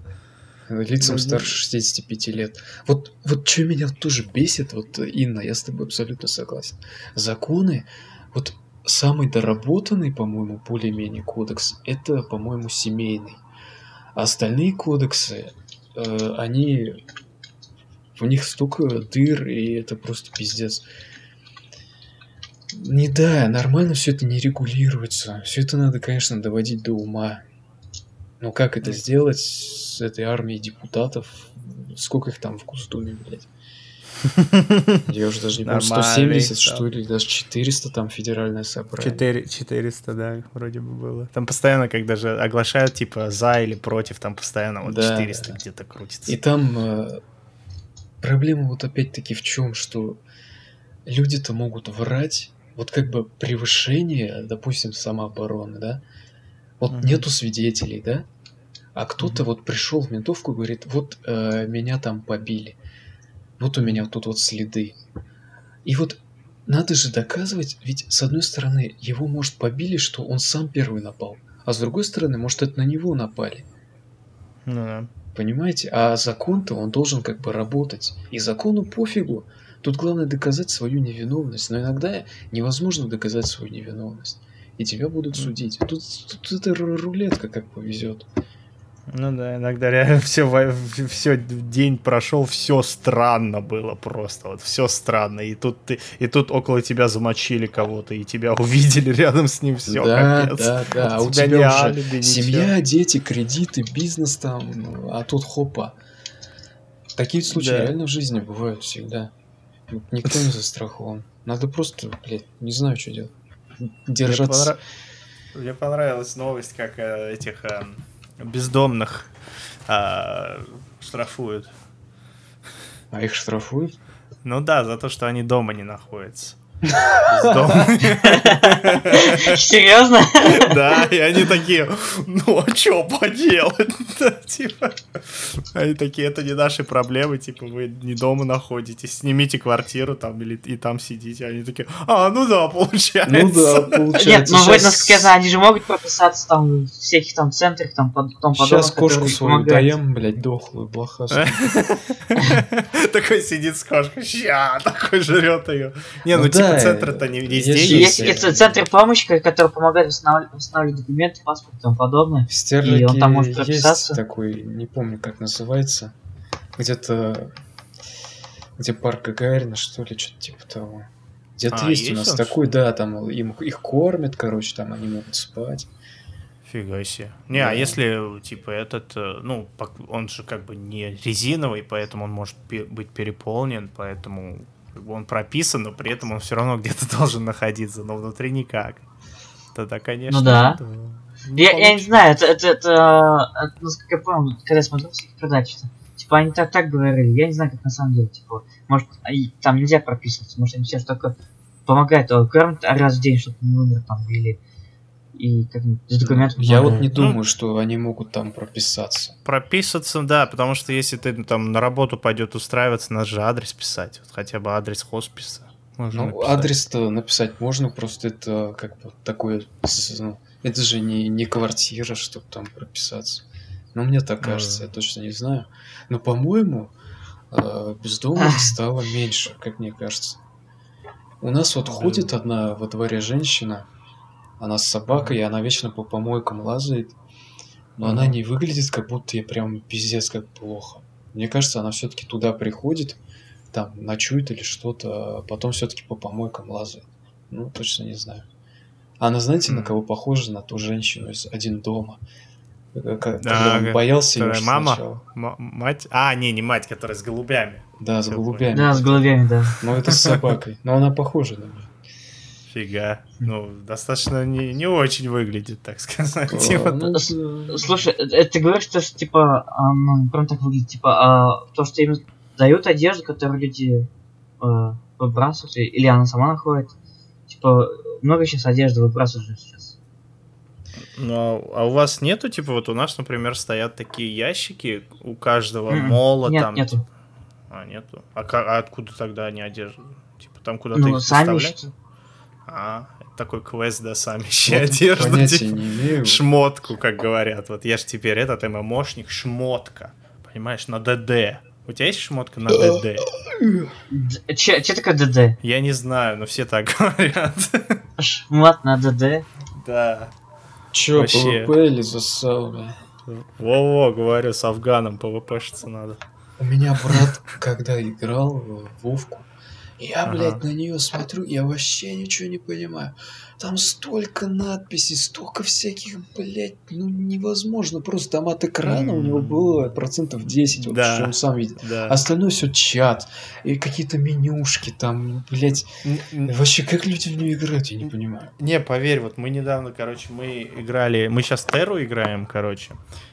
Лицам Ну, старше 65 лет. Вот, вот что меня тоже бесит, вот, Инна, я с тобой абсолютно согласен. Законы, вот самый доработанный, по-моему, более-менее кодекс, это, по-моему, семейный. А остальные кодексы, э, они... В них столько дыр, и это просто пиздец. Не да, нормально все это не регулируется. Все это надо, конечно, доводить до ума. Но как это сделать с этой армией депутатов? Сколько их там в Госдуме, блядь? Я уже даже не помню, Нормально 170, их что ли, даже 400 там федеральное собрание. Четыре- 400, да, вроде бы было. Там постоянно, когда же оглашают, типа, за или против, там постоянно вот Да, 400 да. где-то крутится. И там э, проблема вот опять-таки в чем, что люди-то могут врать, вот как бы превышение, допустим, самообороны, да? Вот Мгм. нету свидетелей, да? А кто-то Мгм. вот пришел в ментовку и говорит, вот э, меня там побили, вот у меня вот тут вот следы. И вот надо же доказывать, ведь с одной стороны его, может, побили, что он сам первый напал, а с другой стороны, может, это на него напали. Ну да. Понимаете? А закон-то он должен как бы работать. И закону пофигу. Тут главное доказать свою невиновность. Но иногда невозможно доказать свою невиновность. И тебя будут судить. Тут, тут это ру- рулетка как повезет. Ну да, иногда реально все, все день прошел, все странно было просто, вот все странно. И тут ты, и тут около тебя замочили кого-то, и тебя увидели рядом с ним, все, да, капец. да, да. А у тебя тебя уже алиби, ничего. семья, дети, кредиты, бизнес там, а тут хопа. Такие случаи Да. реально в жизни бывают всегда. Никто не застрахован. Надо просто, блядь, не знаю, что делать. Мне, Держаться. понра- Мне понравилась новость, как э, этих э, бездомных э, штрафуют. А их штрафуют? Ну да, за то, что они дома не находятся. Серьезно? Да, и они такие, ну а что поделать? Типа, они такие, это не наши проблемы, типа, вы не дома находитесь, снимите квартиру там или и там сидите. Они такие, а, ну да, получается. Ну да, получается. Нет, ну я знаю, они же могут прописаться там в всяких там центрах, там, под, том подобное, Сейчас кошку свою даем, блядь, дохлую, блохастую. Такой сидит с кошкой, ща, такой жрет ее. Не, ну Ну типа да, центр-то не везде есть Есть центры помощи, ко- которые помогают восстанавливать, документы, паспорт и тому подобное. В Стерлике И он там может есть прописаться. такой, не помню, как называется, где-то, где парк Гагарина, что ли, что-то типа того. Где-то А, есть, у есть нас он, такой, да, там им, их кормят, короче, там они могут спать. Фига себе. Не, а Да. если, типа, этот, э, ну, он же как бы не резиновый, поэтому он может быть переполнен, поэтому как бы он прописан, но при этом он все равно где-то должен находиться, но внутри никак. Тогда, конечно... Ну да. это Я, я не знаю, это, это, это, это, насколько я помню, когда я смотрел всякие передачи, что, типа, они так, так говорили, я не знаю, как на самом деле, типа, может, и там нельзя прописываться, может, они сейчас только помогают, а, кормят раз в день, чтобы не умер там, или, и как с документом Я вот не Ну, думаю, что они могут там прописаться. Прописаться, да, потому что если ты там на работу пойдет устраиваться, надо же адрес писать. Вот хотя бы адрес хосписа. можно Ну, написать. адрес-то написать можно, просто это как бы такое... ну, это же не, не квартира, чтобы там прописаться. Ну, мне так Ну, кажется, да. я точно не знаю. Но, по-моему, э, бездомных стало меньше, как мне кажется. У нас вот ходит одна во дворе женщина, она с собакой, и она вечно по помойкам лазает. Но она не выглядит, как будто ей прям пиздец как плохо. Мне кажется, она все-таки туда приходит, там ночует или что-то, а потом все-таки по помойкам лазает. Ну, точно не знаю. Она, знаете, на кого похожа? На ту женщину из «Один дома». Э, Когда Да, он боялся ее мама? сначала. М- мать? А, не, не мать, которая с голубями. Да, с голубями. Да, с голубями, да. Но это с собакой. Но она похожа на нее. Фига. Ну, достаточно не, не очень выглядит, так сказать. Типа, ну, Слушай, э, э, ты говоришь, что, типа, а, ну, прям так выглядит, типа, а, то, что им дают одежду, которую люди э, выбрасывают, или она сама находит, типа, много сейчас одежды выбрасывают сейчас. Ну, а у вас нету, типа, вот у нас, например, стоят такие ящики у каждого М-м. мола Нет, там. нету. А, нету. А, а откуда тогда они одежду? Типа там куда-то Ну, их сами доставляют? А, это такой квест, да, сами ищи вот одежду. Типа, не имею. Шмотку, как говорят. Вот я ж теперь этот ММОшник, шмотка. Понимаешь, на ДД. У тебя есть шмотка на ДД? Че, че такое ДД? Я не знаю, но все так говорят. Шмат на ДД? Да. Чё, Вообще. ПВП или засал, бля? Во-во, говорю, с Афганом ПВПшиться надо. У меня брат, когда играл в Вовку, я, Ага. блядь, на нее смотрю, я вообще ничего не понимаю. Там столько надписей, столько всяких, блядь, ну невозможно. Просто там от экрана у него было процентов 10, вот Да. что он сам видит. Да. Остальное все чат и какие-то менюшки там, блядь. Н- Вообще, как люди в нее играют, я не понимаю. Не, поверь, вот мы недавно, короче, мы играли, мы сейчас Терру играем, короче,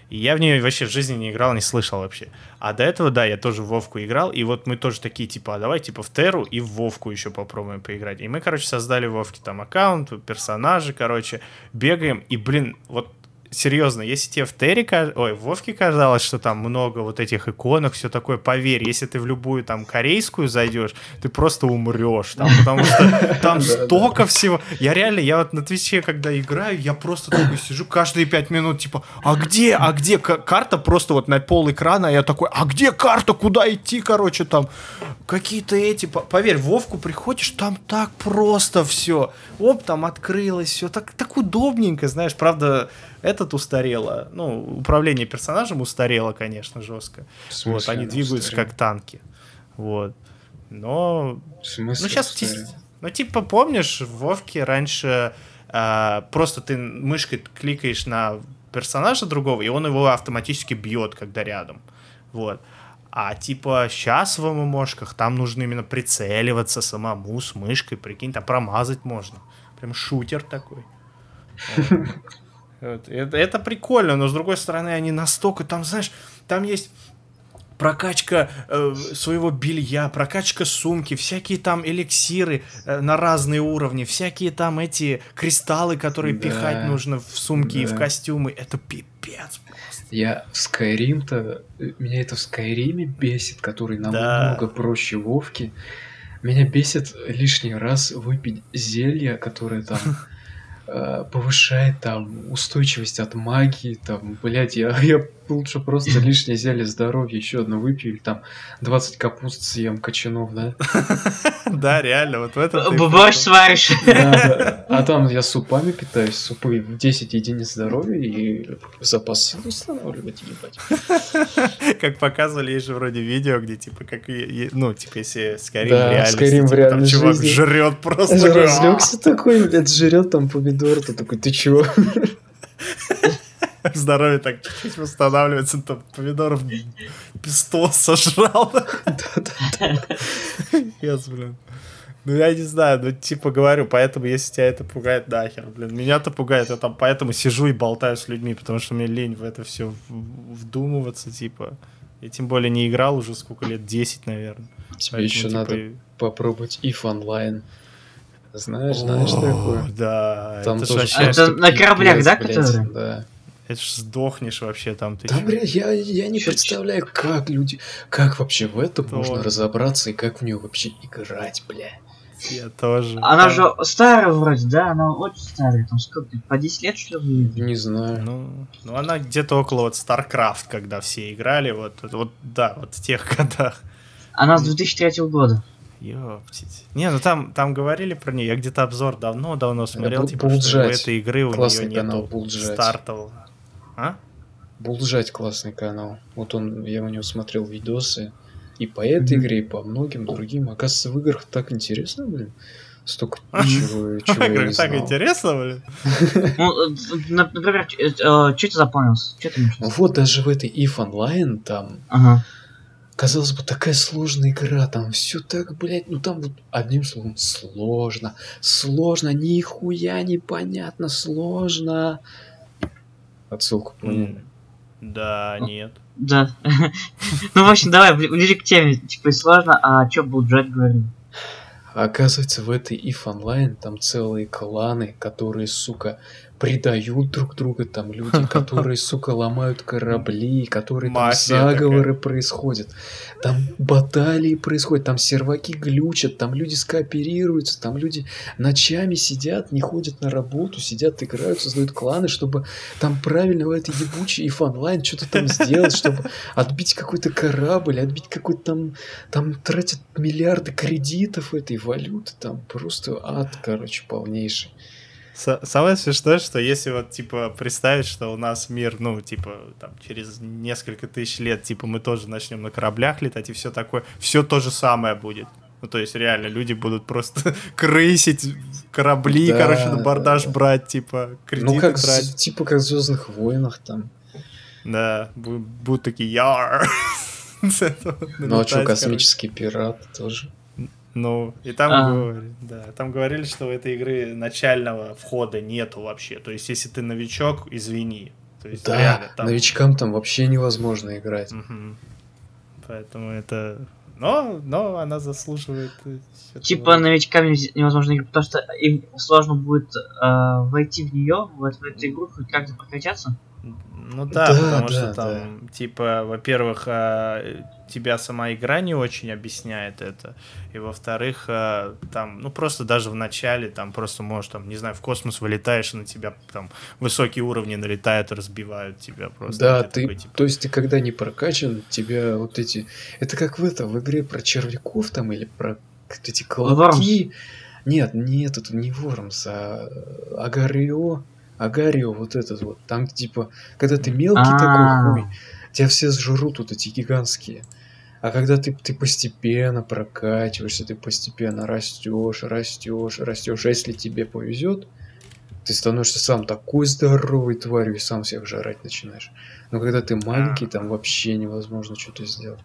и я в нее вообще в жизни не играл, не слышал вообще. А до этого, да, я тоже в Вовку играл, и вот мы тоже такие, типа, а давай, типа, в Терру и в Вовку еще попробуем поиграть. И мы, короче, создали в Вовке там аккаунт, персонажи, короче, бегаем, и, блин, вот серьезно, если тебе в Терри, ой, в Вовке казалось, что там много вот этих иконок, все такое, поверь, если ты в любую там корейскую зайдешь, ты просто умрешь там, потому что там столько всего. Я реально, я вот на Твиче, когда играю, я просто такой сижу каждые пять минут, типа, а где, а где? Карта просто вот на пол экрана, а я такой, а где карта, куда идти, короче, там какие-то эти, по- поверь, в Вовку приходишь, там так просто все, оп, там открылось все, так, так удобненько, знаешь, правда, этот устарело, ну, управление персонажем устарело, конечно, жестко. Вот, они двигаются устарела? как танки. Вот. Но ну, сейчас, устарела? ну, типа, помнишь, в Вовке раньше а, просто ты мышкой кликаешь на персонажа другого, и он его автоматически бьет, когда рядом. Вот. А типа сейчас в ММОшках там нужно именно прицеливаться самому с мышкой, прикинь, там промазать можно. Прям шутер такой. Вот. Это, это прикольно, но с другой стороны, они настолько, там, знаешь, там есть прокачка э, своего белья, прокачка сумки, всякие там эликсиры э, на разные уровни, всякие там эти кристаллы, которые Да. пихать нужно в сумки и в Да. костюмы. Это пипец. Я в Skyrim-то... Меня это в Скайриме бесит, который Да. намного проще Вовки. Меня бесит лишний раз выпить зелье, которое там повышает там устойчивость от магии, там, блядь, я, я лучше просто лишнее зелье здоровья еще одно выпью, или там 20 капуст съем качанов, да? Да, реально, вот в этом... Борщ сваришь. А там я супами питаюсь, супы в 10 единиц здоровья и запас сил устанавливать, ебать. Как показывали, есть же вроде видео, где типа как, ну, типа если Да, в реальности, типа, там чувак жрет просто. Разлегся такой, блядь, жрет там помидор, ты такой, ты чего? Здоровье так чуть-чуть восстанавливается, там помидоров пистол сожрал. Yes, блин. Ну, я не знаю, ну, типа, говорю, поэтому, если тебя это пугает, нахер, блин. Меня-то пугает, я там поэтому сижу и болтаю с людьми, потому что мне лень в это все вдумываться, типа. Я тем более не играл уже сколько лет, 10, наверное. Тебе еще Поэтому, надо типа, попробовать if онлайн. Знаешь, знаешь О, такое? Да, Там это тоже вообще- Это на кораблях, да, блядь, которые? Да. Это ж сдохнешь вообще там. Ты чё? бля, я, я не Чё- представляю, как люди, как вообще в этом Да можно разобраться и как в нее вообще играть, бля. Я тоже. Она Там- же старая вроде, да? Она очень старая. Там сколько? По 10 лет, что ли? Не знаю. Ну, ну, она где-то около вот StarCraft, когда все играли, вот, вот, да, вот в тех годах. Она с 2003 года. Ёптить. Не, ну там, там говорили про нее, я где-то обзор давно-давно смотрел, типа, что у этой игры у нее канал, нету Булджать. стартового. А? Булджать классный канал. Вот он, я у него смотрел видосы. И по этой Мгм. игре, и по многим другим. Оказывается, в играх так интересно, блин. Столько чего, чего я не так интересно, блин. Ну, э, на- например, что ты запомнился? Что ты Ну Вот даже в этой EVE Online там. Казалось бы, такая сложная игра, там все так, блядь, ну там вот одним словом сложно, сложно, нихуя непонятно, сложно. Отсылку понял. М, Да, нет. Да. Ну, в общем, давай, бли- ближе к теме. Типа, сложно, а что Булджет говорил? Оказывается, в этой EVE Online там целые кланы, которые, сука, предают друг друга, там люди, которые, сука, ломают корабли, которые там Мафия заговоры происходят, там баталии происходят, там серваки глючат, там люди скооперируются, там люди ночами сидят, не ходят на работу, сидят, играют, создают кланы, чтобы там правильно в этой ебучей EVE Online что-то там сделать, чтобы отбить какой-то корабль, отбить какой-то там там тратят миллиарды кредитов этой валюты, там просто ад, короче, полнейший. Самое смешное, что если вот, типа, представить, что у нас мир, ну, типа, там, через несколько тысяч лет, типа, мы тоже начнем на кораблях летать и все такое, все то же самое будет. Ну, то есть, реально, люди будут просто крысить корабли, Да, короче, на бордаж да, да. брать, типа, кредиты ну, как, тратить. с- типа как в Звездных войнах там. Да, бу- будут такие яр. Ну, а что, космический пират тоже. Ну, и там, А. говорили, да, там говорили, что у этой игры начального входа нету вообще. То есть, если ты новичок, извини. То есть, Да, реально, там... новичкам там вообще невозможно играть. Мгм. Поэтому это... Но, но она заслуживает... э, этого. Типа, новичкам невозможно играть, потому что им сложно будет э, войти в нее, в, эту- в эту игру, хоть как-то прокачаться. Ну да, Да, потому да, что там, типа, во-первых, а, тебя сама игра не очень объясняет это, и во-вторых, а, там, ну просто даже в начале, там просто можешь, там, не знаю, в космос вылетаешь, и на тебя там высокие уровни налетают, разбивают тебя просто. Да, ты, такой, типа, то есть ты когда не прокачан, тебя вот эти... Это как в это, в игре про червяков там или про эти колобки. Нет, нет, это не Вормс, а Агарио. Агарио, вот этот вот. Там типа, когда ты мелкий А. такой хуй, тебя все сжрут вот эти гигантские. А когда ты, ты постепенно прокачиваешься, ты постепенно растешь, растешь, растешь. А если тебе повезет, ты становишься сам такой здоровой тварью и сам всех жрать начинаешь. Но когда ты маленький, там вообще невозможно что-то сделать.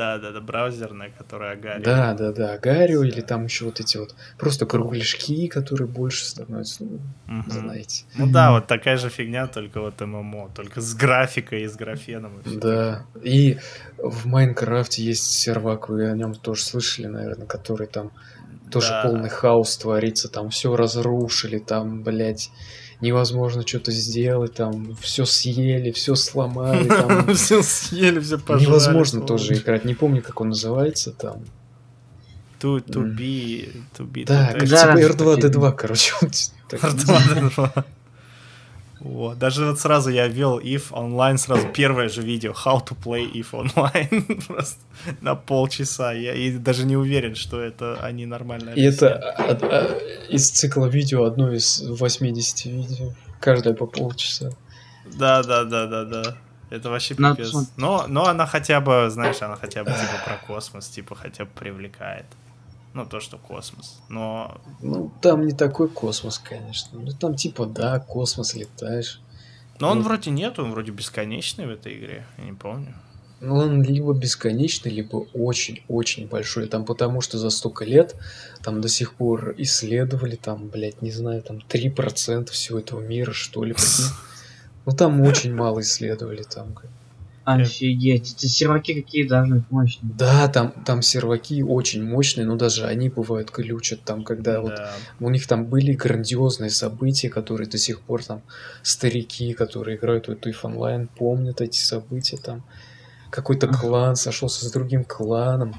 Да, да, да, браузерная, которая Агари. Да, да, да, Гарио или там еще вот эти вот просто кругляшки, которые больше становятся, ну, Мгм. знаете. Ну да, вот такая же фигня, только вот ММО, только с графикой и с графеном. и Да. И в Майнкрафте есть сервак, вы о нем тоже слышали, наверное, который там тоже Да. полный хаос творится, там все разрушили, там, блядь, невозможно что-то сделать, там все съели, все сломали, там Все съели, все пожрали. невозможно тоже играть. Не помню, как он называется там. To, to be, to be, Да, как типа да, R2D2, короче. вот так. R2D2. Вот. Даже вот сразу я ввел if онлайн, сразу первое же видео how to play if online просто на полчаса. Я и даже не уверен, что это они нормально И это объясняют. а- а- из цикла видео одно из 80 видео. Каждое по полчаса. Да, да, да, да, да. Это вообще пипец. Но, но она хотя бы, знаешь, она хотя бы типа про космос, типа хотя бы привлекает. Ну, то, что космос. Но Ну, там не такой космос, конечно. Ну, там типа, да, космос летаешь. Но он Ну. вроде нет, он вроде бесконечный в этой игре, я не помню. Ну, он либо бесконечный, либо очень-очень большой. Там потому что за столько лет там до сих пор исследовали, там, блядь, не знаю, там 3% всего этого мира, что ли. Ну, там очень мало исследовали, там. как. Офигеть, эти серваки какие должны быть мощные. Да, там, там серваки очень мощные, но даже они бывают глючат там, когда вот Да. у них там были грандиозные события, которые до сих пор там старики, которые играют в эту If Online, помнят эти события там. Какой-то клан сошелся с другим кланом.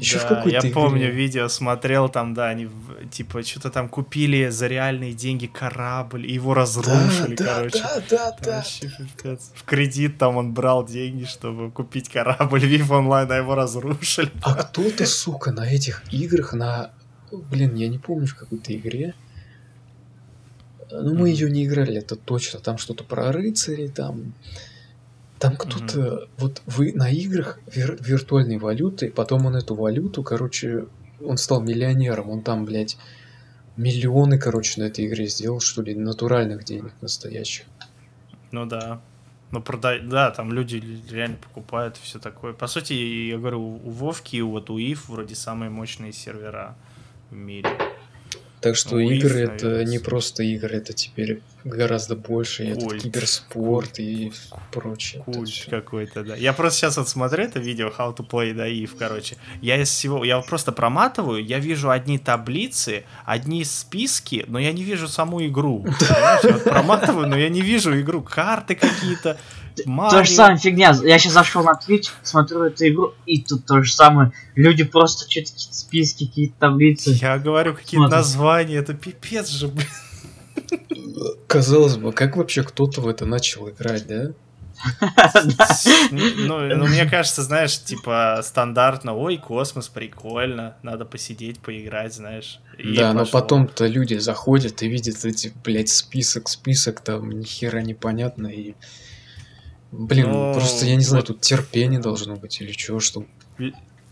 Еще в Да, какой-то я игре. помню видео, смотрел там, да, они в- типа что-то там купили за реальные деньги корабль, и его разрушили, да, короче. да, да, Там да. вообще пипец. В кредит там он брал деньги, чтобы купить корабль Вив онлайн, а его разрушили. А кто-то, сука, на этих играх, на... Блин, я не помню, в какой-то игре. Ну, мы Мгм. ее не играли, это точно. Там что-то про рыцарей, там... Там кто-то... Вот вы на играх вир- виртуальной валюты, потом он эту валюту, короче, он стал миллионером. Он там, блядь, миллионы, короче, на этой игре сделал, что ли, натуральных денег настоящих. Ну да. Ну, продай, да, там люди реально покупают все такое. По сути, я говорю, у Вовки и вот у ИФ вроде самые мощные сервера в мире. Так что Ну, игры If, это наверное, не просто игры, это теперь гораздо больше. Культ. киберспорт и прочее. Культ какой-то, да. Я просто сейчас вот смотрю это видео How to Play the Eve, короче. Я из всего, я вот просто проматываю, я вижу одни таблицы, одни списки, но я не вижу саму игру. Понимаешь? Я вот проматываю, но я не вижу игру. Карты какие-то, То же самое фигня. Я сейчас зашел на Twitch, смотрю эту игру, и тут то же самое. Люди просто что-то какие-то списки, какие-то таблицы. Я говорю, какие Смотрим. названия, это пипец же, блин. Казалось бы, как вообще кто-то в это начал играть, да? Ну, ну, мне кажется, знаешь, типа стандартно, ой, космос, прикольно, надо посидеть, поиграть, знаешь. Да, но потом-то люди заходят и видят эти, блядь, список, список, там ни хера непонятно и... Блин, Ну, просто я не знаю, вот- тут терпение должно быть или чего, что...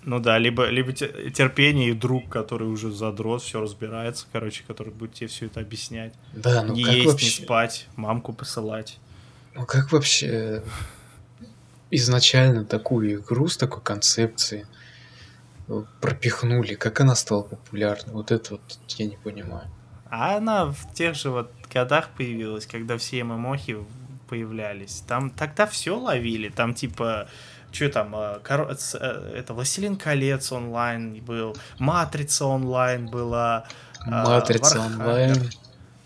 Ну да, либо, либо те- терпение и друг, который уже задрот, все разбирается, короче, который будет тебе все это объяснять. Да, ну не как есть, вообще... не спать, мамку посылать. Ну как вообще изначально такую игру с такой концепцией э, пропихнули? Как она стала популярной? Вот это вот я не понимаю. А она в тех же вот годах появилась, когда все ММОхи появлялись. Там тогда все ловили, там типа что там, э, э, это Властелин колец онлайн был, Матрица онлайн была. э, Матрица Warhammer. онлайн.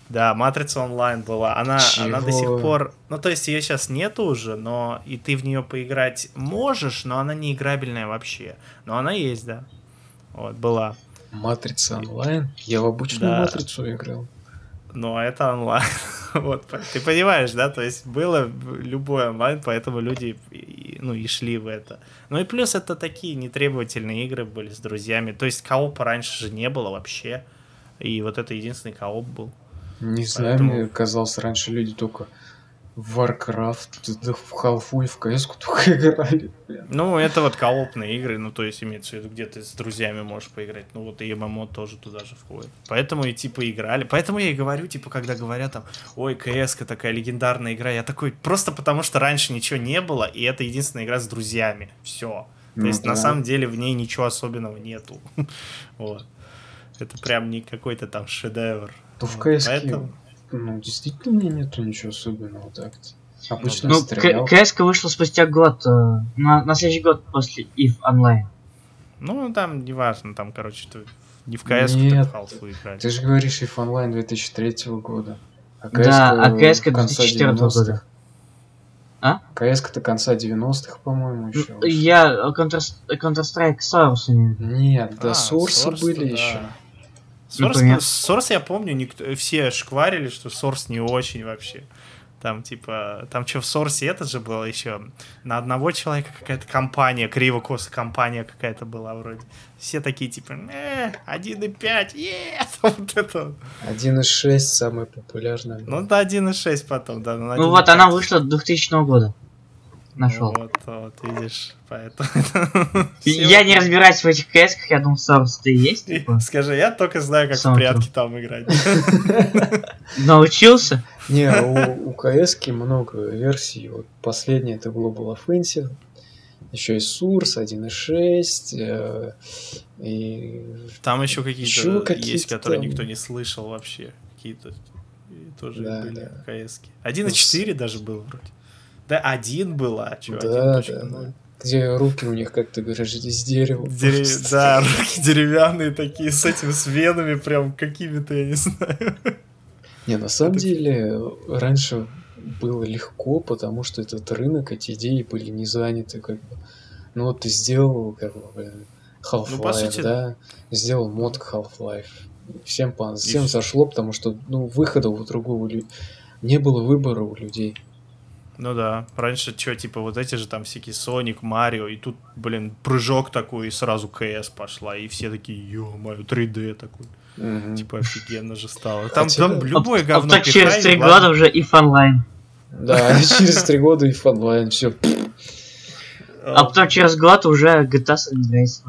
Да, Матрица онлайн была. Она, она до сих Чего? пор. Ну, то есть ее сейчас нету уже, но и ты в нее поиграть можешь, но она не играбельная вообще. Но она есть, да. Вот, была. Матрица онлайн. Я в обычную Да. матрицу играл. Но это онлайн. вот, ты понимаешь, да? То есть было любой онлайн, поэтому люди ну, и шли в это. Ну и плюс это такие нетребовательные игры были с друзьями. То есть коопа раньше же не было вообще. И вот это единственный кооп был. Не знаю, Поэтому- мне казалось, раньше люди только в Warcraft, да в Half-Life, в CS только играли. блин. Ну, это вот коопные игры, ну, то есть имеется в виду, где ты с друзьями можешь поиграть. Ну, вот и ММО тоже туда же входит. Поэтому и типа играли. Поэтому я и говорю, типа, когда говорят там, ой, кс такая легендарная игра, я такой, просто потому что раньше ничего не было, и это единственная игра с друзьями. Все. То Ну есть, на да. самом деле, в ней ничего особенного нету. Вот. Это прям не какой-то там шедевр. То в поэтому- ну, действительно, нету ничего особенного так-то. Обычно Ну, стрелял. КСК вышла спустя год, э, на, на следующий год после EVE онлайн. Ну, там неважно, там, короче, ты не в КС, ты в халфу играть. Ты же говоришь EVE Online 2003 года. А Да, а конца 2004 года. 90-х. А? КС-то конца 90-х, по-моему, еще. Я э, Counter- Counter-Strike Source в виду. Нет, да, А, Source-то были да. еще. Source, Например? Source, я помню, никто, все шкварили, что Source не очень вообще. Там, типа, там что, в Source этот же был еще. На одного человека какая-то компания, криво-косо компания какая-то была вроде. Все такие, типа, э, 1.5, е вот это. 1.6 самый популярный. Ну, да, 1.6 потом, да. на Ну вот 1.5. она вышла 2000 года. Нашел. Вот, вот, видишь, поэтому... Я не разбираюсь в этих кэсках, я думал, и есть, типа. Скажи, я только знаю, как в прятки там играть. Научился? Не, у, у КС много версий. Вот последняя это Global Offensive. Еще и Source 1.6. э, и Там еще какие-то какие-то есть, которые там. никто не слышал вообще. Какие-то тоже Да, были да. КСки. 1.4 даже был вроде. Да, один была, чё, Да, 1.0. да, да. Где руки у них, как ты говоришь, из дерева. Дере- просто. Да, руки деревянные такие, с этим, с венами прям какими-то, я не знаю. Не, на самом Это- деле, раньше было легко, потому что этот рынок, эти идеи были не заняты, как бы. Ну вот ты сделал, как бы, Half-Life, Ну, по сути- да, сделал мод к Half-Life. Всем, пон- всем зашло, потому что, ну, выхода у другого лю- не было выбора у людей. Ну да, раньше что, типа вот эти же там всякие Соник, Марио, и тут, блин, прыжок такой, и сразу КС пошла, и все такие, ё-моё, 3D такой. Мгм. Типа офигенно же стало. Там, Хотя- там любое а говно так через три года уже и онлайн. Да, через три года и фанлайн, все. А потом через год уже GTA San Andreas.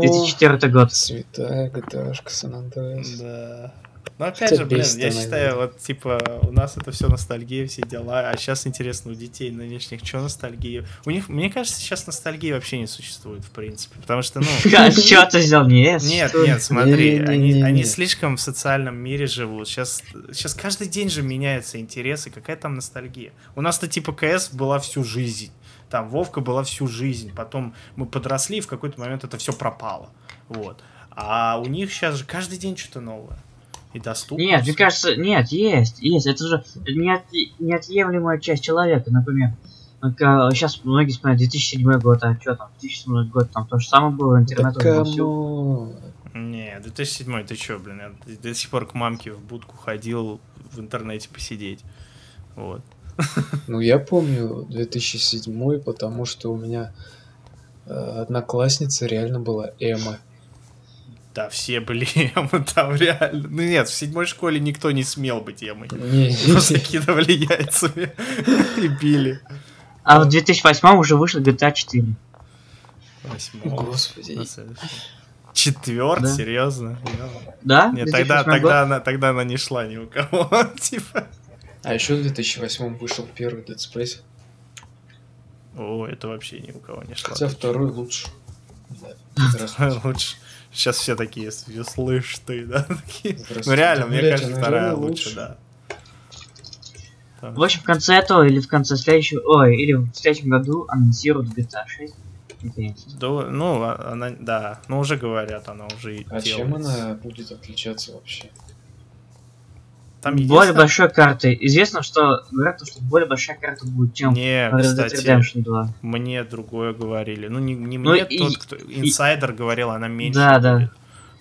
2004 год. Святая GTA-шка Сан Андреас. Да. Ну опять Хотя же, блин, я считаю, вот типа у нас это все ностальгия, все дела, а сейчас интересно у детей нынешних, что ностальгия. У них, мне кажется, сейчас ностальгии вообще не существует, в принципе. Потому что, ну, Что ты сделал? Нет, Нет, нет, смотри, они слишком в социальном мире живут. Сейчас, сейчас каждый день же меняются интересы, какая там ностальгия. У нас-то типа КС была всю жизнь. Там Вовка была всю жизнь. Потом мы подросли, и в какой-то момент это все пропало. Вот. А у них сейчас же каждый день что-то новое. И доступно. Нет, мне кажется, нет, есть, есть. Это же неот- неотъемлемая часть человека, например. Сейчас многие вспоминают 2007 год, а что там, 2007 год, там то же самое было, интернет Да уже вовсю. come on. Не, 2007 ты чё, блин, я до сих пор к мамке в будку ходил в интернете посидеть. Вот. Ну, я помню 2007 потому что у меня э, одноклассница реально была Эма. Да, все были эмы там реально. Ну нет, в седьмой школе никто не смел быть эмой. Не, Просто кидывали яйцами и били. А в 2008 уже вышла GTA 4. Восьмого. Господи. Четвертый, Да. серьезно? Да? Нет, тогда, 2008 год? тогда, она, тогда она не шла ни у кого. Типа. А еще в 2008 вышел первый Dead Space, О, это вообще ни у кого не шло. хотя второй лучше. Да. Лучше. Сейчас все такие, «Я слышь ты, да? Такие. Ну Здравствуйте. реально, мне кажется, вторая лучше, да. В общем, в конце этого или в конце следующего, ой, или в следующем году анонсируют GTA 6. Наконец-то. Да, ну, а- она, да, ну уже говорят, она уже А чем делается. она будет отличаться вообще? Там более единственное- большой картой. Известно, что говорят, что более большая карта будет, чем Не, Red Dead кстати, Redemption 2. мне другое говорили. Ну, не, не Ну мне, и- тот, кто... Инсайдер говорил, она меньше Да, да. будет.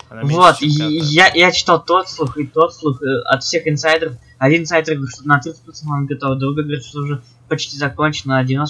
Она меньше, Вот, и я, я читал тот слух и тот слух э, от всех инсайдеров. Один инсайдер говорит, что на 30% он готов, другой говорит, что уже почти закончено на 90%.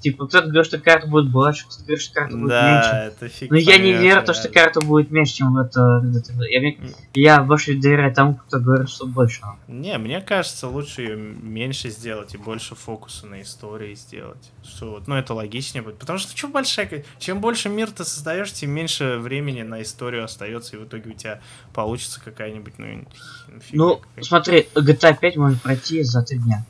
Типа, кто-то говорит, что карта будет больше, кто-то говорит, что карта будет меньше. Да, это фиг Но я не верю, в то, что карта будет меньше, чем в это. Dead Redemption. Я, я больше доверяю тому, кто говорит, что больше. Не, мне кажется, лучше ее меньше сделать и больше фокуса на истории сделать. Что вот, ну это логичнее будет. Потому что чем большая, чем больше мир ты создаешь, тем меньше времени на историю остается, и в итоге у тебя получится какая-нибудь, ну, фигня Ну, смотри, GTA 5 можно пройти за три дня.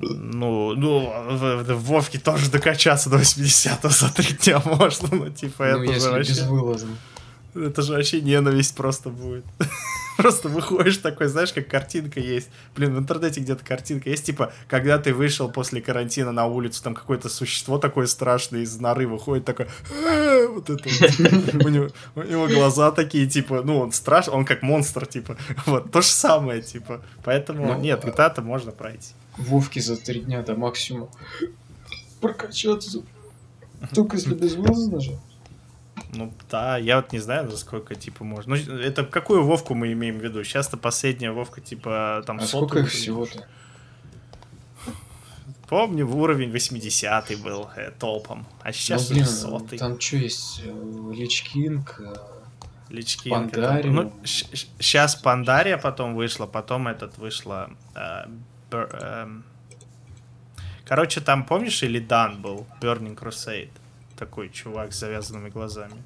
Ну, ну, в, в- Вовке тоже докачаться до 80 за три дня можно, ну, типа, Ну, это же вообще... безвылазно. Это же вообще ненависть просто будет. Просто выходишь такой, знаешь, как картинка есть. Блин, в интернете где-то картинка есть, типа, когда ты вышел после карантина на улицу, там какое-то существо такое страшное из норы выходит, такое, «Э», вот это. У него, у него глаза такие, типа, ну, он страшный, он как монстр, типа. Вот, то же самое, типа. Поэтому, Ну, нет, а- GTA-то можно пройти. Вовки за три дня до максимума. Прокачаться. Только если безвылазно же. Ну да, я вот не знаю, за сколько типа можно. Ну, это какую Вовку мы имеем в виду? Сейчас-то последняя Вовка, типа, там А сколько их всего-то? Помню, уровень 80 был э, топом. А сейчас ну, блин, уже сотый. там что есть? э, Лич Кинг, э, Лички. Пандариум. Ну, сейчас Пандария потом вышла, потом этот вышла. э, Бер- эм, Короче, там, помнишь, или Дан был? Burning Crusade. Такой чувак с завязанными глазами.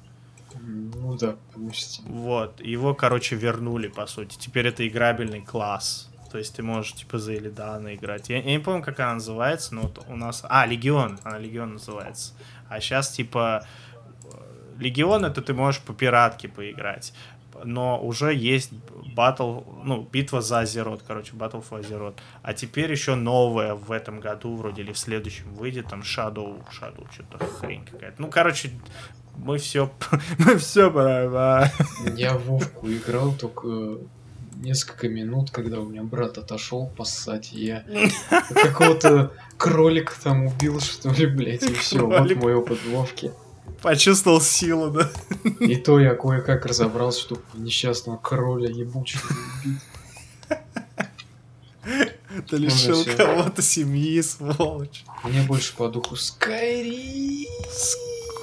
ну да, пусть. Вот, его, короче, вернули, по сути. Теперь это играбельный класс. То есть ты можешь, типа, за Элидана играть. Я, я не помню, как она называется, но вот у нас... А, Легион. Она Легион называется. А сейчас, типа, э, Легион это ты можешь по пиратке поиграть. Но уже есть батл, ну, битва за Азерот, короче, Battle for Азерот. А теперь еще новая в этом году, вроде или в следующем выйдет, там Shadow, Shadow, что-то хрень какая-то. Ну, короче, мы все, мы все понимаем. Я в Вовку играл только несколько минут, когда у меня брат отошел поссать, я какого-то кролика там убил, что ли, блядь, и все, вот мой опыт Вовки. Почувствовал силу, да? И то я кое-как разобрался, что несчастного кроля ебучего убить. Ты лишил всё. кого-то семьи, сволочь. Мне больше по духу Скайри.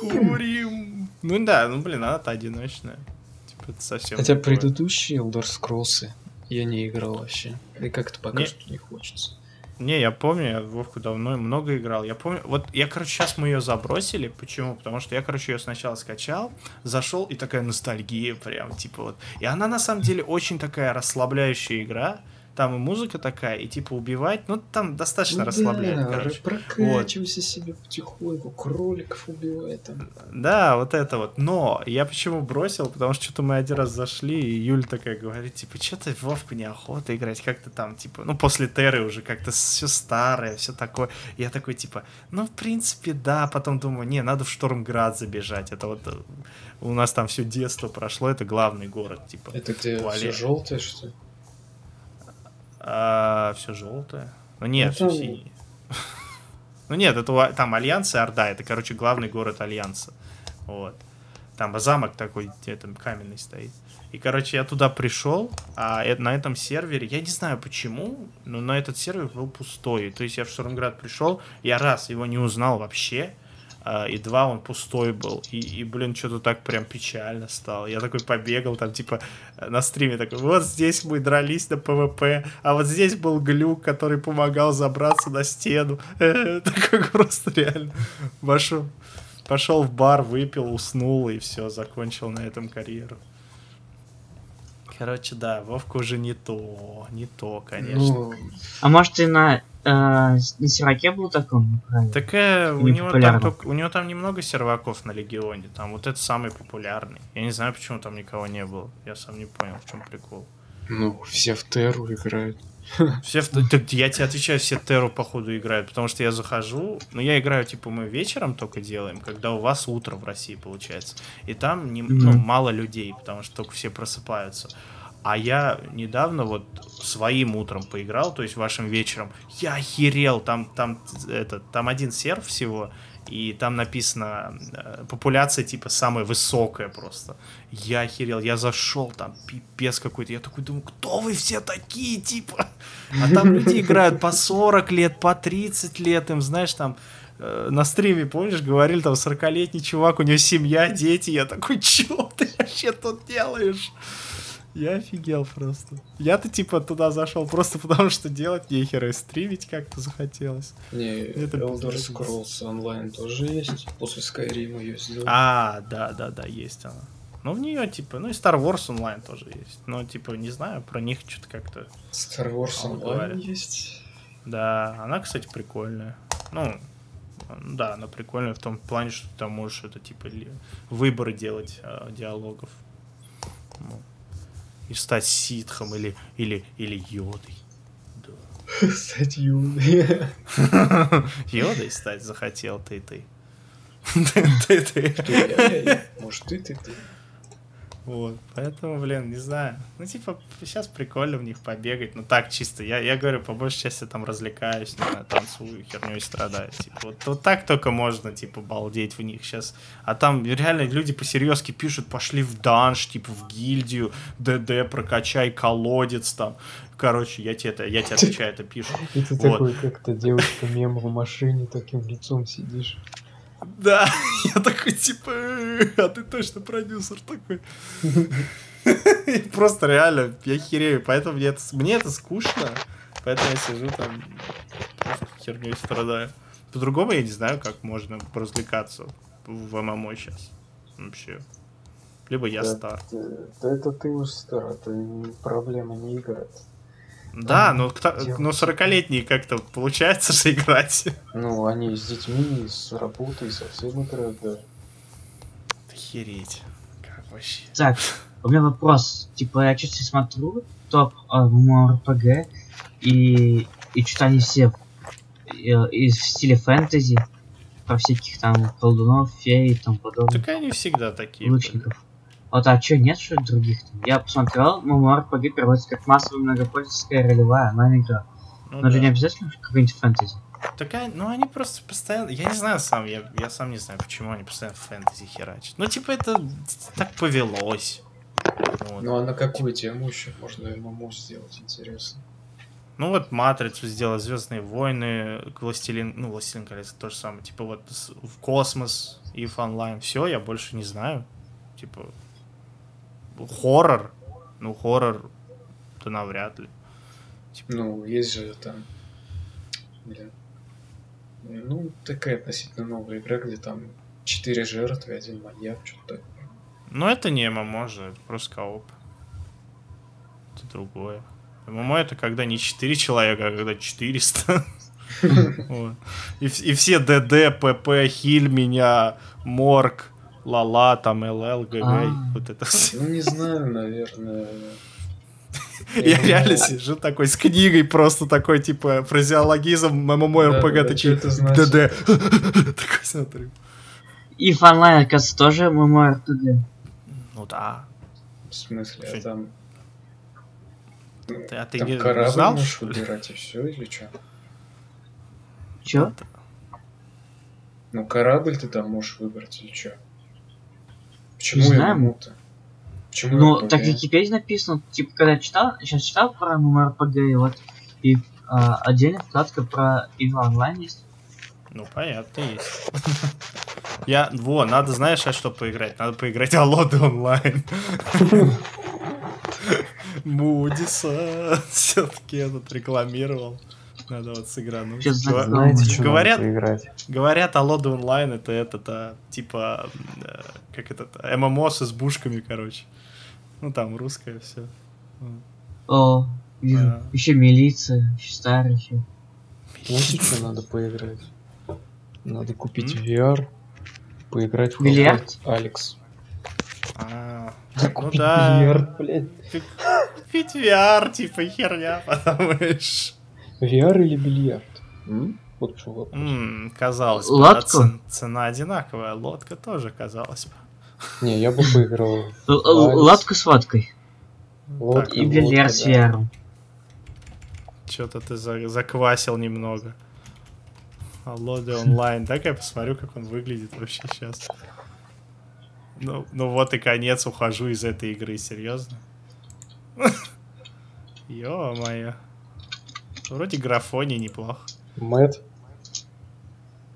Курим. Ну да, ну блин, она-то одиночная. Типа это совсем Хотя предыдущие Elder Scrolls я не играл вообще. И как-то пока Не. что не хочется. Не, я помню, я Вовку давно много играл. Я помню, вот я, короче, сейчас мы ее забросили. Почему? Потому что я, короче, ее сначала скачал, зашел, и такая ностальгия прям, типа вот. И она, на самом деле, очень такая расслабляющая игра. Там и музыка такая, и типа убивать, ну там достаточно расслабляет, короче. прокачивайся себе потихоньку, кроликов убивай там. Да, вот это вот. Но я почему бросил? Потому что что-то мы один раз зашли, и Юль такая говорит, типа, что-то в Вовку неохота играть, как-то там, типа, ну, после Терры уже как-то все старое, все такое. Я такой, типа, ну, в принципе, да. Потом думаю, не, надо в Штормград забежать. Это вот э, у нас там все детство прошло, это главный город, типа. Это где все желтое, что ли? Все желтое. Ну, нет, Ну, все синее. Ну нет, это у- там Альянс и Орда, это, короче, главный город Альянса. Вот. Там замок такой, где там каменный стоит. И, короче, я туда пришел, а на этом сервере, я не знаю почему, но на этот сервер был пустой. То есть я в Штормград пришел, я раз его не узнал вообще, а, и два он пустой был. И, и, блин, что-то так прям печально стало. Я такой побегал, там, типа, на стриме такой, вот здесь мы дрались на ПВП, а вот здесь был глюк, который помогал забраться на стену. Такой просто реально. Пошел, пошел в бар, выпил, уснул, и все, закончил на этом карьеру. Короче, да, Вовка уже не то, не то, конечно. Ну, А может и на, э, на серваке был таком? правильно? Такая, у Не него, там, только- у него там немного серваков на Легионе, там вот это самый популярный. Я не знаю, почему там никого не было, я сам не понял, в чем прикол. ну, все в Терру играют. Все, в- так я тебе отвечаю, все Терру походу играют, потому что я захожу, ну я играю, типа, мы вечером только делаем, когда у вас утро в России получается, и там не, ну, мало людей, потому что только все просыпаются. А я недавно вот своим утром поиграл, то есть вашим вечером. Я охерел, там, там, это, там один серв всего, и там написано э, популяция типа самая высокая просто. Я охерел, я зашел, там пипец какой-то. Я такой думаю, кто вы все такие, типа? А там люди играют по 40 лет, по 30 лет, им, знаешь, там э, на стриме, помнишь, говорили, там 40-летний чувак, у него семья, дети. Я такой, чё ты вообще тут делаешь? Я офигел просто. Я-то типа туда зашел просто потому, что делать нехера и стримить как-то захотелось. Не, Это Elder. Scrolls онлайн тоже есть. После Skyrim ее сделали. А, да, да, да, есть она. Ну, в нее, типа, ну и Star Wars онлайн тоже есть. Но, типа, не знаю, про них что-то как-то. Star Wars онлайн есть. Да, она, кстати, прикольная. Ну, да, она прикольная в том плане, что ты там можешь это, типа, выборы делать э, диалогов. Ну, и стать ситхом или, или, или йодой. Да. Стать юной. Йодой стать захотел ты, ты. Ты, ты. Я. Может, ты, ты, ты. Вот, поэтому, блин, не знаю. Ну, типа, сейчас прикольно в них побегать. Ну, так, чисто. Я, я говорю, по большей части там развлекаюсь, не знаю, танцую, херней страдаю. Типа, вот, вот так только можно, типа, балдеть в них сейчас. А там реально люди по-серьезки пишут, пошли в данж, типа, в гильдию, ДД, прокачай колодец там. Короче, я тебе это, я тебе отвечаю, это пишут. И ты Вот. такой, как то девушка мем в машине, таким лицом сидишь. Да, я такой, типа, «Э, а ты точно продюсер такой. Просто реально, я херею, поэтому мне это, мне это скучно, поэтому я сижу там, просто херней страдаю. По-другому я не знаю, как можно развлекаться в ММО сейчас. Вообще. Либо я Да. стар. Да это ты уж стар, это проблема не играть. Да, но, кто- делать. но 40-летние как-то получается же играть. Ну, они с детьми, с работой, совсем играют даже. Охереть. Как вообще? Так, у меня вопрос. Типа, я чуть смотрю топ а, ММО-РПГ, и, и что-то они все э, из в стиле фэнтези, про всяких там колдунов, фей и тому подобное, Так они всегда такие. лучников. Вот, а что, нет что других там? Я посмотрел, ММО-РПГ переводится как массовая многопользовательская ролевая онлайн-игра. Ну Но же да. не обязательно какой-нибудь фэнтези. Такая, ну они просто постоянно, я не знаю сам, я, я сам не знаю, почему они постоянно фэнтези херачат. Ну типа это так повелось. Вот. Ну а на какую тему еще можно ММО сделать, интересно? Ну вот Матрицу сделал, Звездные войны, Властелин, ну Властелин колец то же самое. Типа вот в космос и в онлайн. Все, я больше не знаю. Типа хоррор. Ну хоррор, то навряд ли. Ну, есть же там... Бля. Ну, такая относительно новая игра, где там четыре жертвы, один маньяк, что-то такое. Но это не ММО же, это просто кооп. Это другое. ММО это когда не 4 человека, а когда 400. Вот. И, вс- и все ДД, ПП, Хиль меня, Морг, Лала, там ЛЛ, ГГ, А. вот это все. Ну, не знаю, наверное. Я ММО. реально сижу такой с книгой, просто такой, типа, фразеологизм, ММО, РПГ, такие, чё это значит? ДД. Такой смотрю. И онлайн, оказывается, тоже ММО-РПГ. Ну да. В смысле, а там... Ну, Ты- а ты не корабль знал, можешь что ли? выбирать и все, или что? Чё? Ну, корабль ты там можешь выбрать или что? Почему Не я знаю. ММО-то? Почему Ну, RPG? так в Википедии написано, типа, когда читал, сейчас читал про и вот, и а, отдельно вкладка про игру онлайн есть. Ну, понятно, есть. Я, во, надо, знаешь, а что поиграть? Надо поиграть Алоды онлайн. Мудиса все-таки этот рекламировал. Надо вот сыгрануть. Гва- знакомый? Знаете, что Говорят- надо поиграть? Говорят, Алоды онлайн это этот, а, типа, э, как этот, ММО с избушками, короче. Ну, там русское все. О, вижу. Да. Еще милиция, еще старый еще. Что надо поиграть? Надо купить М? VR, поиграть в Бильярд? Алекс. А, ну Купить да. бильярд, блядь. Ведь VR, типа, херня, подумаешь. VR или бильярд? М? Вот что вопрос. М, казалось бы, да, цен- цена одинаковая, лодка тоже казалось бы. Не, я бы поиграл Л- л- Алекс. Лодку с водкой. Лодка. И бильярд с. VR. Что-то ты за- заквасил немного. Алоды онлайн. Так я посмотрю, как он выглядит вообще сейчас. Ну, ну вот и конец, ухожу из этой игры, серьезно. Ё-моё. Вроде графоний неплохо. Мэтт.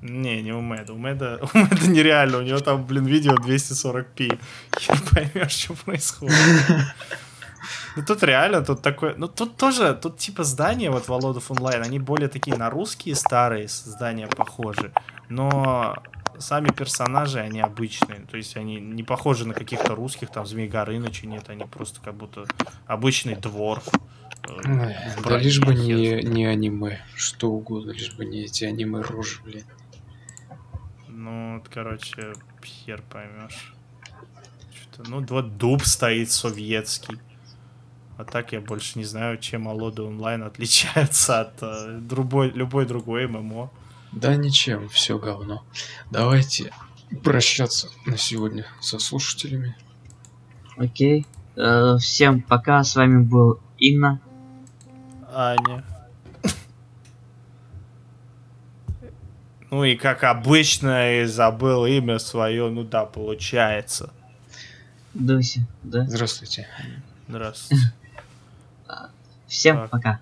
Не, не у Мэда. У Мэда, у Мэда нереально. У него там, блин, видео 240p. Хер поймешь, что происходит. Ну тут реально, тут такое... Ну тут тоже, тут типа здания, вот Володов онлайн, они более такие на русские старые здания похожи. Но сами персонажи, они обычные. То есть они не похожи на каких-то русских, там, Змей Горыныча нет. Они просто как будто обычный двор. э, Да лишь бы не, не аниме. Что угодно, лишь бы не эти аниме рожи, блин. Ну, вот, короче, хер поймешь. Что-то, ну, вот дуб стоит советский. А так я больше не знаю, чем Алоды онлайн отличаются от э, другой, любой другой ММО. Да ничем, все говно. Давайте прощаться на сегодня со слушателями. Окей. Э, всем пока, с вами был Инна. Аня. Ну и как обычно, и забыл имя свое, ну да, получается. Дуся, да? Здравствуйте. Здравствуйте. Всем Так. пока.